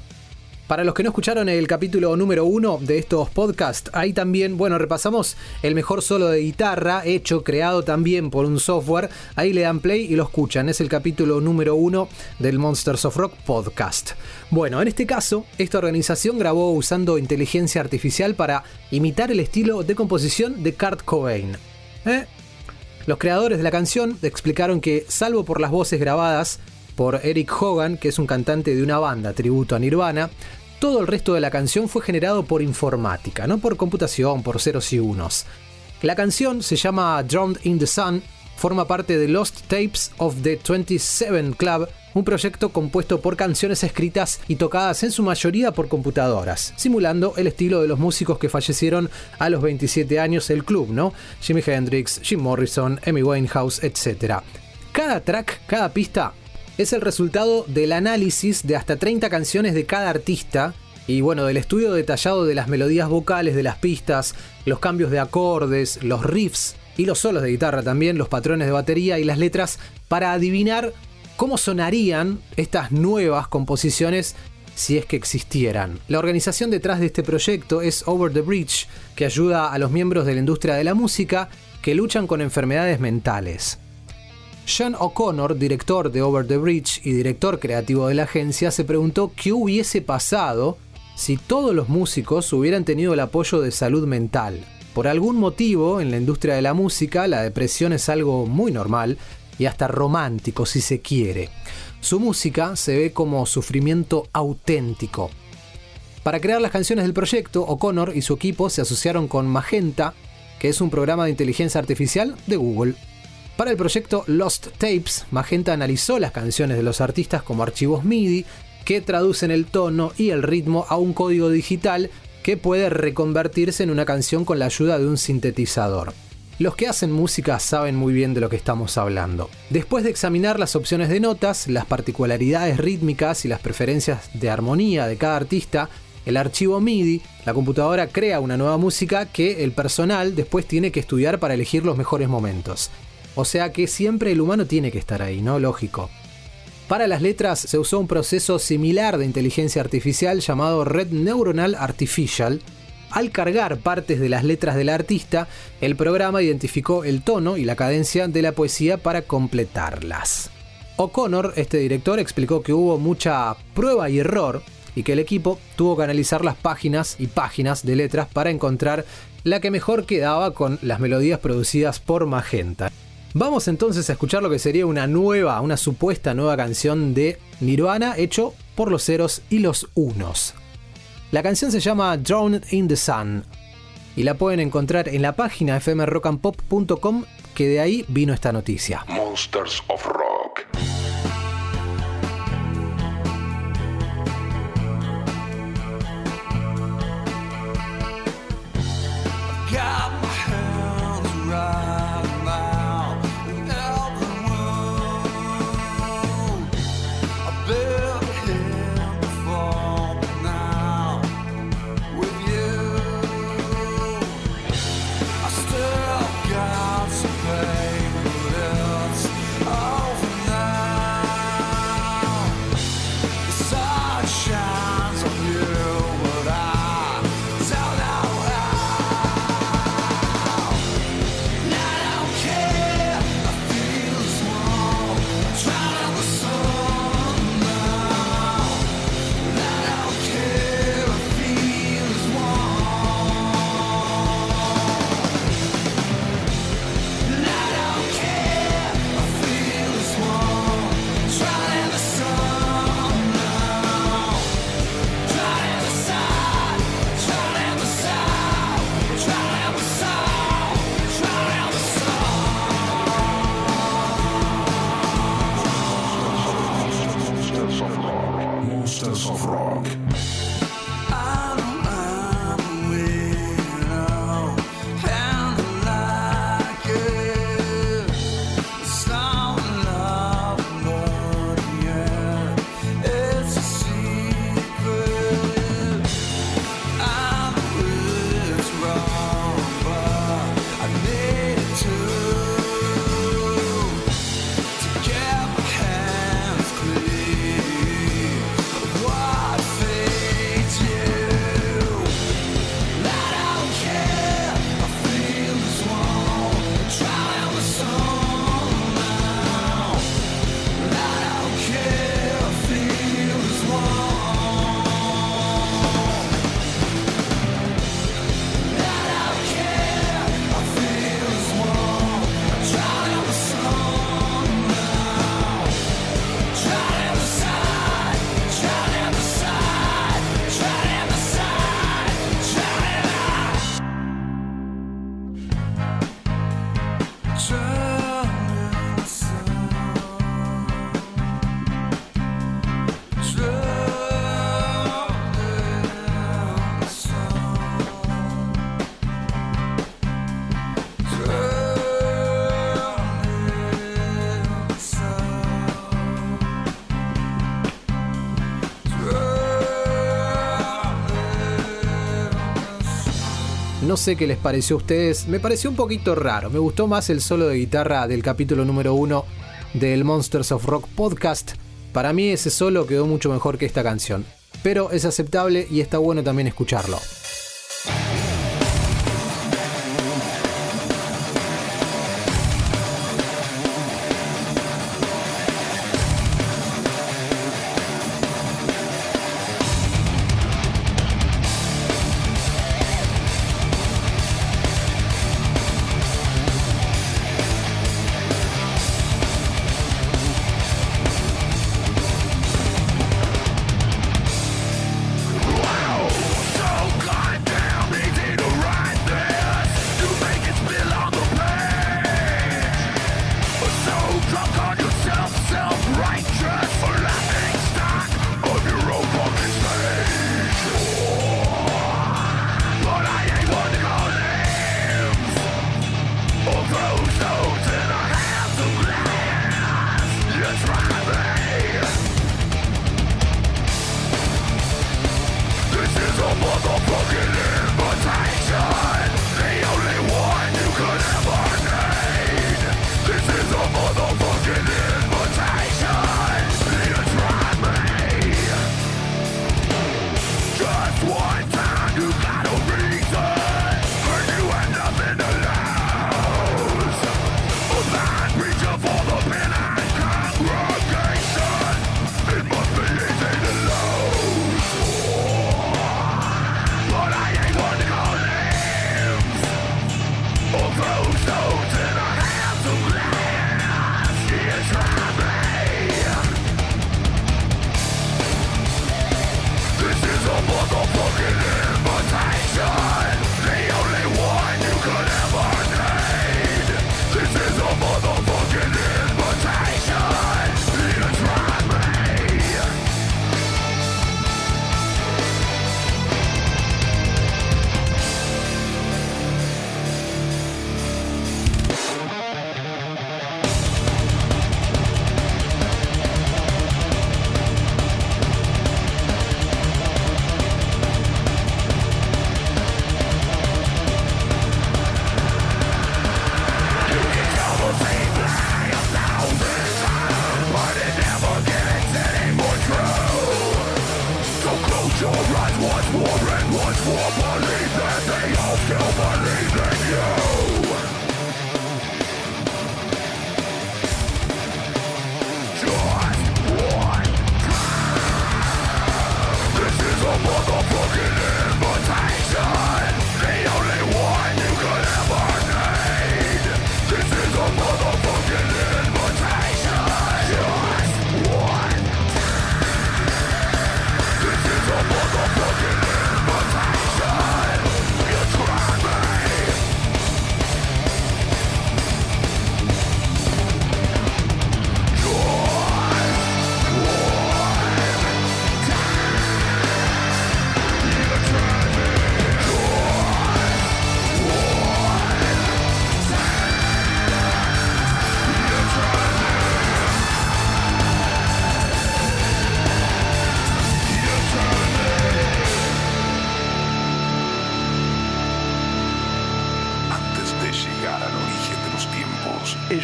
Para los que no escucharon el capítulo número uno de estos podcasts, ahí también, bueno, repasamos el mejor solo de guitarra, hecho, creado también por un software. Ahí le dan play y lo escuchan. Es el capítulo número uno del Monsters of Rock podcast. Bueno, en este caso, esta organización grabó usando inteligencia artificial para imitar el estilo de composición de Kurt Cobain. ¿Eh? Los creadores de la canción explicaron que, salvo por las voces grabadas por Eric Hogan, que es un cantante de una banda tributo a Nirvana, todo el resto de la canción fue generado por informática, no por computación, por ceros y unos. La canción se llama Drowned in the Sun, forma parte de Lost Tapes of the 27 Club, un proyecto compuesto por canciones escritas y tocadas en su mayoría por computadoras, simulando el estilo de los músicos que fallecieron a los 27 años del club, ¿no? Jimi Hendrix, Jim Morrison, Amy Winehouse, etc. Cada track, cada pista es el resultado del análisis de hasta 30 canciones de cada artista y bueno, del estudio detallado de las melodías vocales de las pistas, los cambios de acordes, los riffs y los solos de guitarra también, los patrones de batería y las letras para adivinar cómo sonarían estas nuevas composiciones si es que existieran. La organización detrás de este proyecto es Over the Bridge, que ayuda a los miembros de la industria de la música que luchan con enfermedades mentales. Sean O'Connor, director de Over the Bridge y director creativo de la agencia, se preguntó qué hubiese pasado si todos los músicos hubieran tenido el apoyo de salud mental. Por algún motivo, en la industria de la música, la depresión es algo muy normal y hasta romántico si se quiere. Su música se ve como sufrimiento auténtico. Para crear las canciones del proyecto, O'Connor y su equipo se asociaron con Magenta, que es un programa de inteligencia artificial de Google. Para el proyecto Lost Tapes, Magenta analizó las canciones de los artistas como archivos MIDI que traducen el tono y el ritmo a un código digital que puede reconvertirse en una canción con la ayuda de un sintetizador. Los que hacen música saben muy bien de lo que estamos hablando. Después de examinar las opciones de notas, las particularidades rítmicas y las preferencias de armonía de cada artista, el archivo MIDI, la computadora crea una nueva música que el personal después tiene que estudiar para elegir los mejores momentos. O sea que siempre el humano tiene que estar ahí, ¿no? Lógico. Para las letras se usó un proceso similar de inteligencia artificial llamado Red Neuronal Artificial. Al cargar partes de las letras del artista, el programa identificó el tono y la cadencia de la poesía para completarlas. O'Connor, este director, explicó que hubo mucha prueba y error y que el equipo tuvo que analizar las páginas y páginas de letras para encontrar la que mejor quedaba con las melodías producidas por Magenta. Vamos entonces a escuchar lo que sería una nueva, una supuesta nueva canción de Nirvana hecho por los ceros y los unos. La canción se llama Drowned in the Sun y la pueden encontrar en la página fmrockandpop.com que de ahí vino esta noticia. Monsters of Rock. No sé qué les pareció a ustedes, me pareció un poquito raro, me gustó más el solo de guitarra del capítulo número 1 del Monsters of Rock podcast. Para mí ese solo quedó mucho mejor que esta canción, pero es aceptable y está bueno también escucharlo.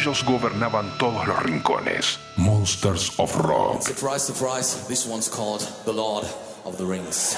Ellos gobernaban todos los rincones. Monsters of Rock. Surprise, surprise, this one's called The Lord of the Rings.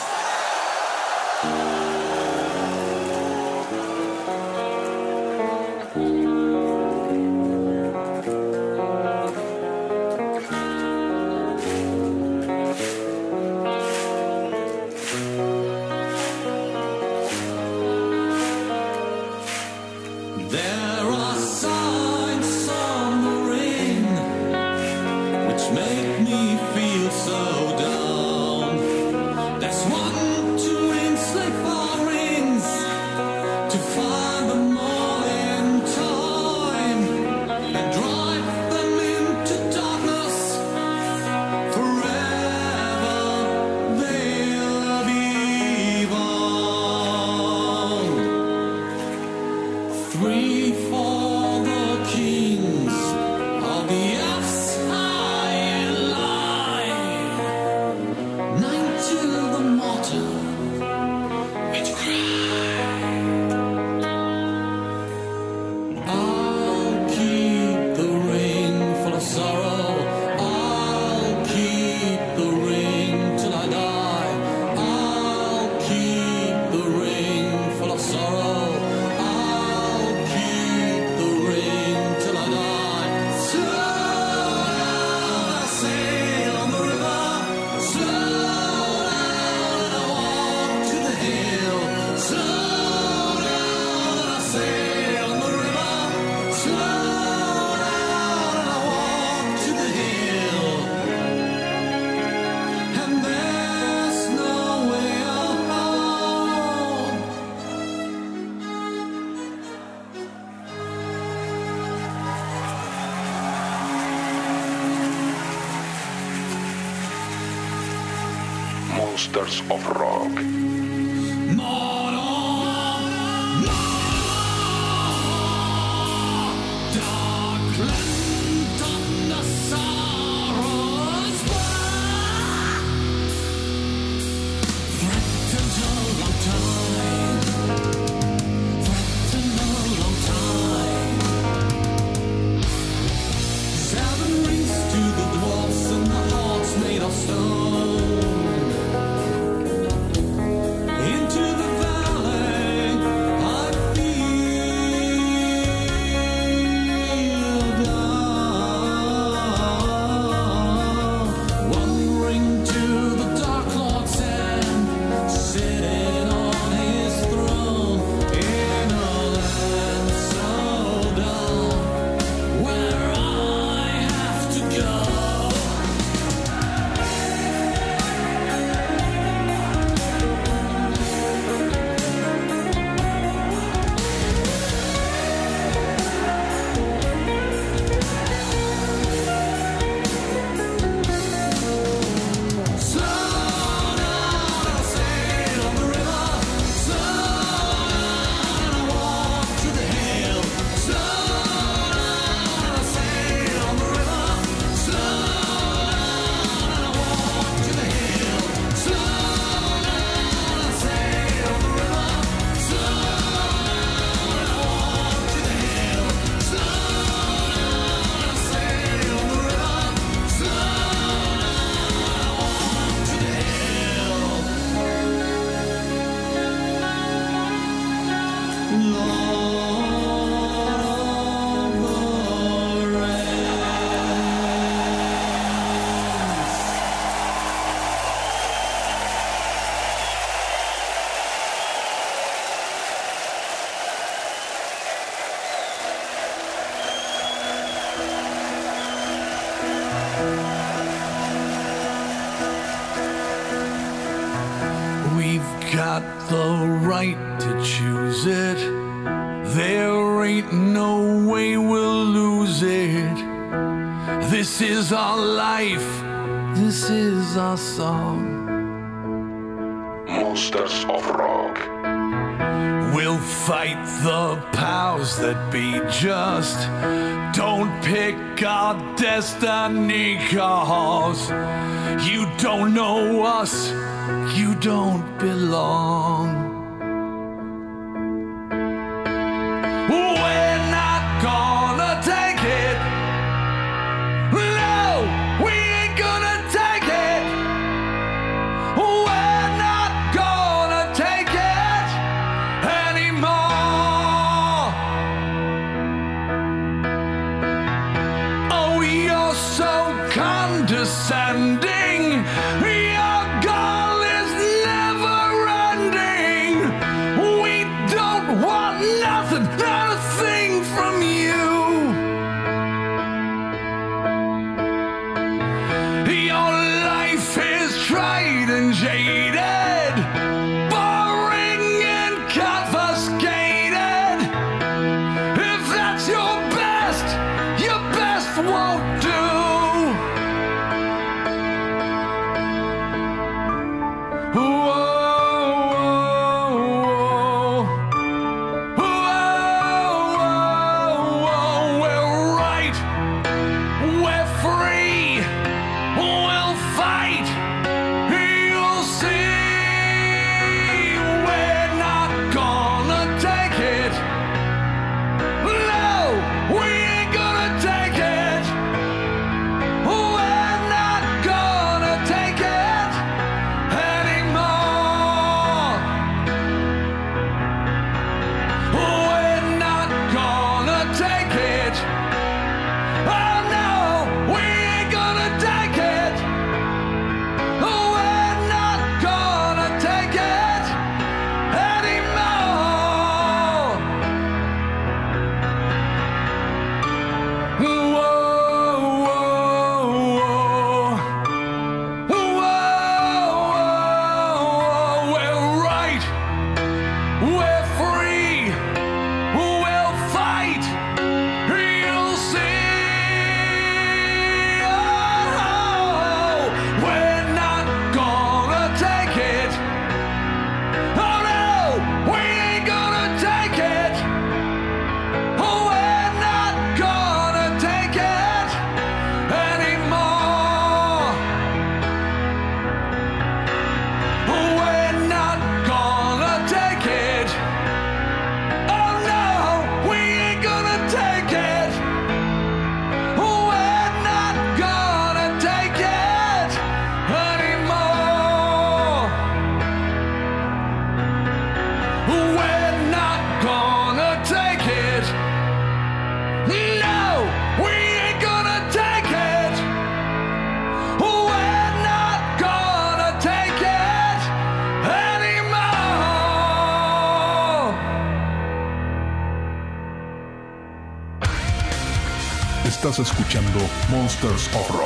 Escuchando Monsters of Rock.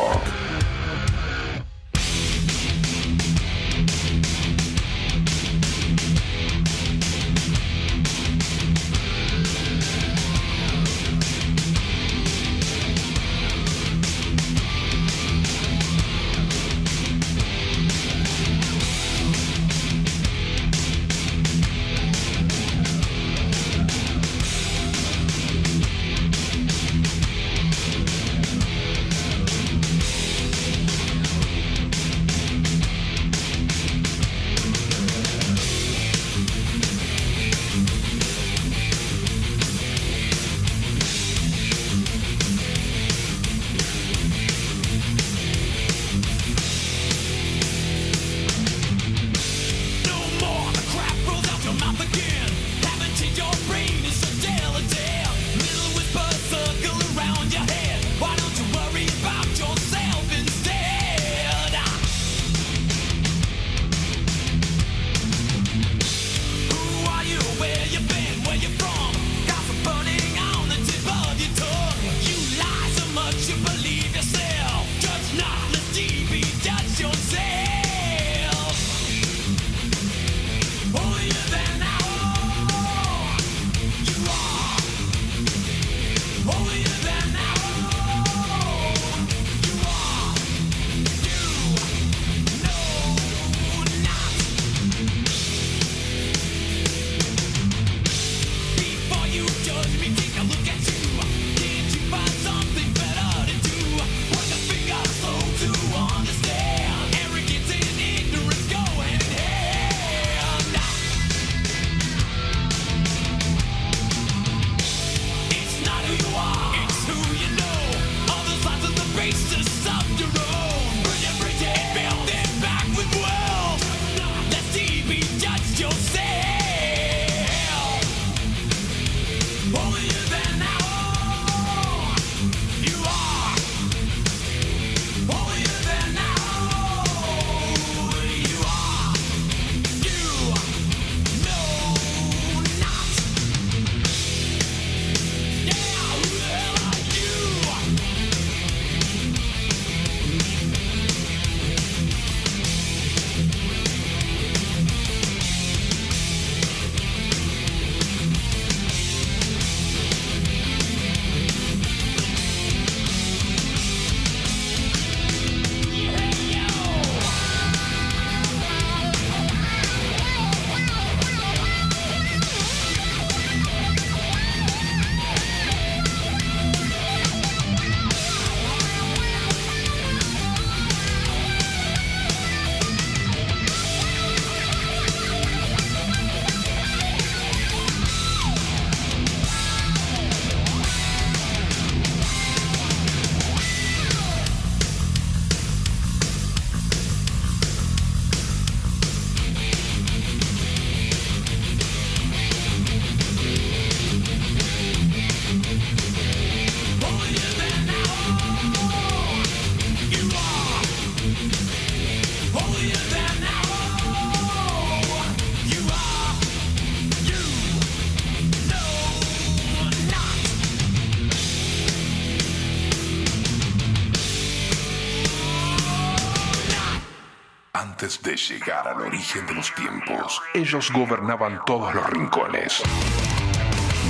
Llegar al origen de los tiempos, ellos gobernaban todos los rincones.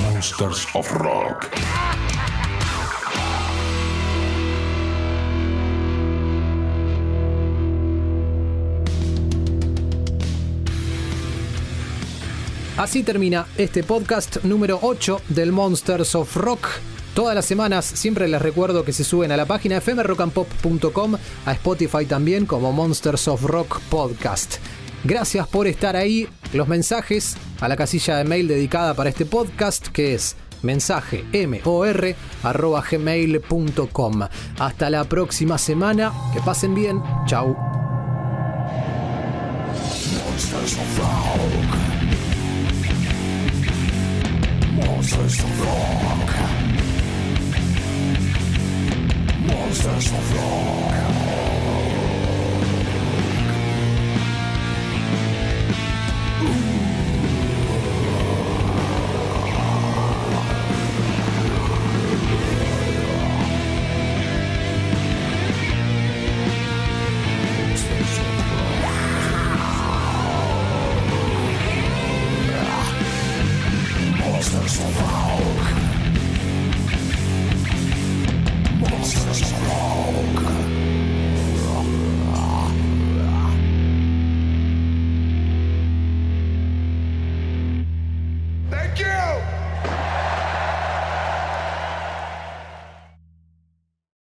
Monsters of Rock. Así termina este podcast número 8 del Monsters of Rock. Todas las semanas siempre les recuerdo que se suben a la página fmrockandpop.com, a Spotify también como Monsters of Rock Podcast. Gracias por estar ahí. Los mensajes a la casilla de mail dedicada para este podcast que es mensaje gmail.com. Hasta la próxima semana. Que pasen bien. Chau. Monsters of Rock.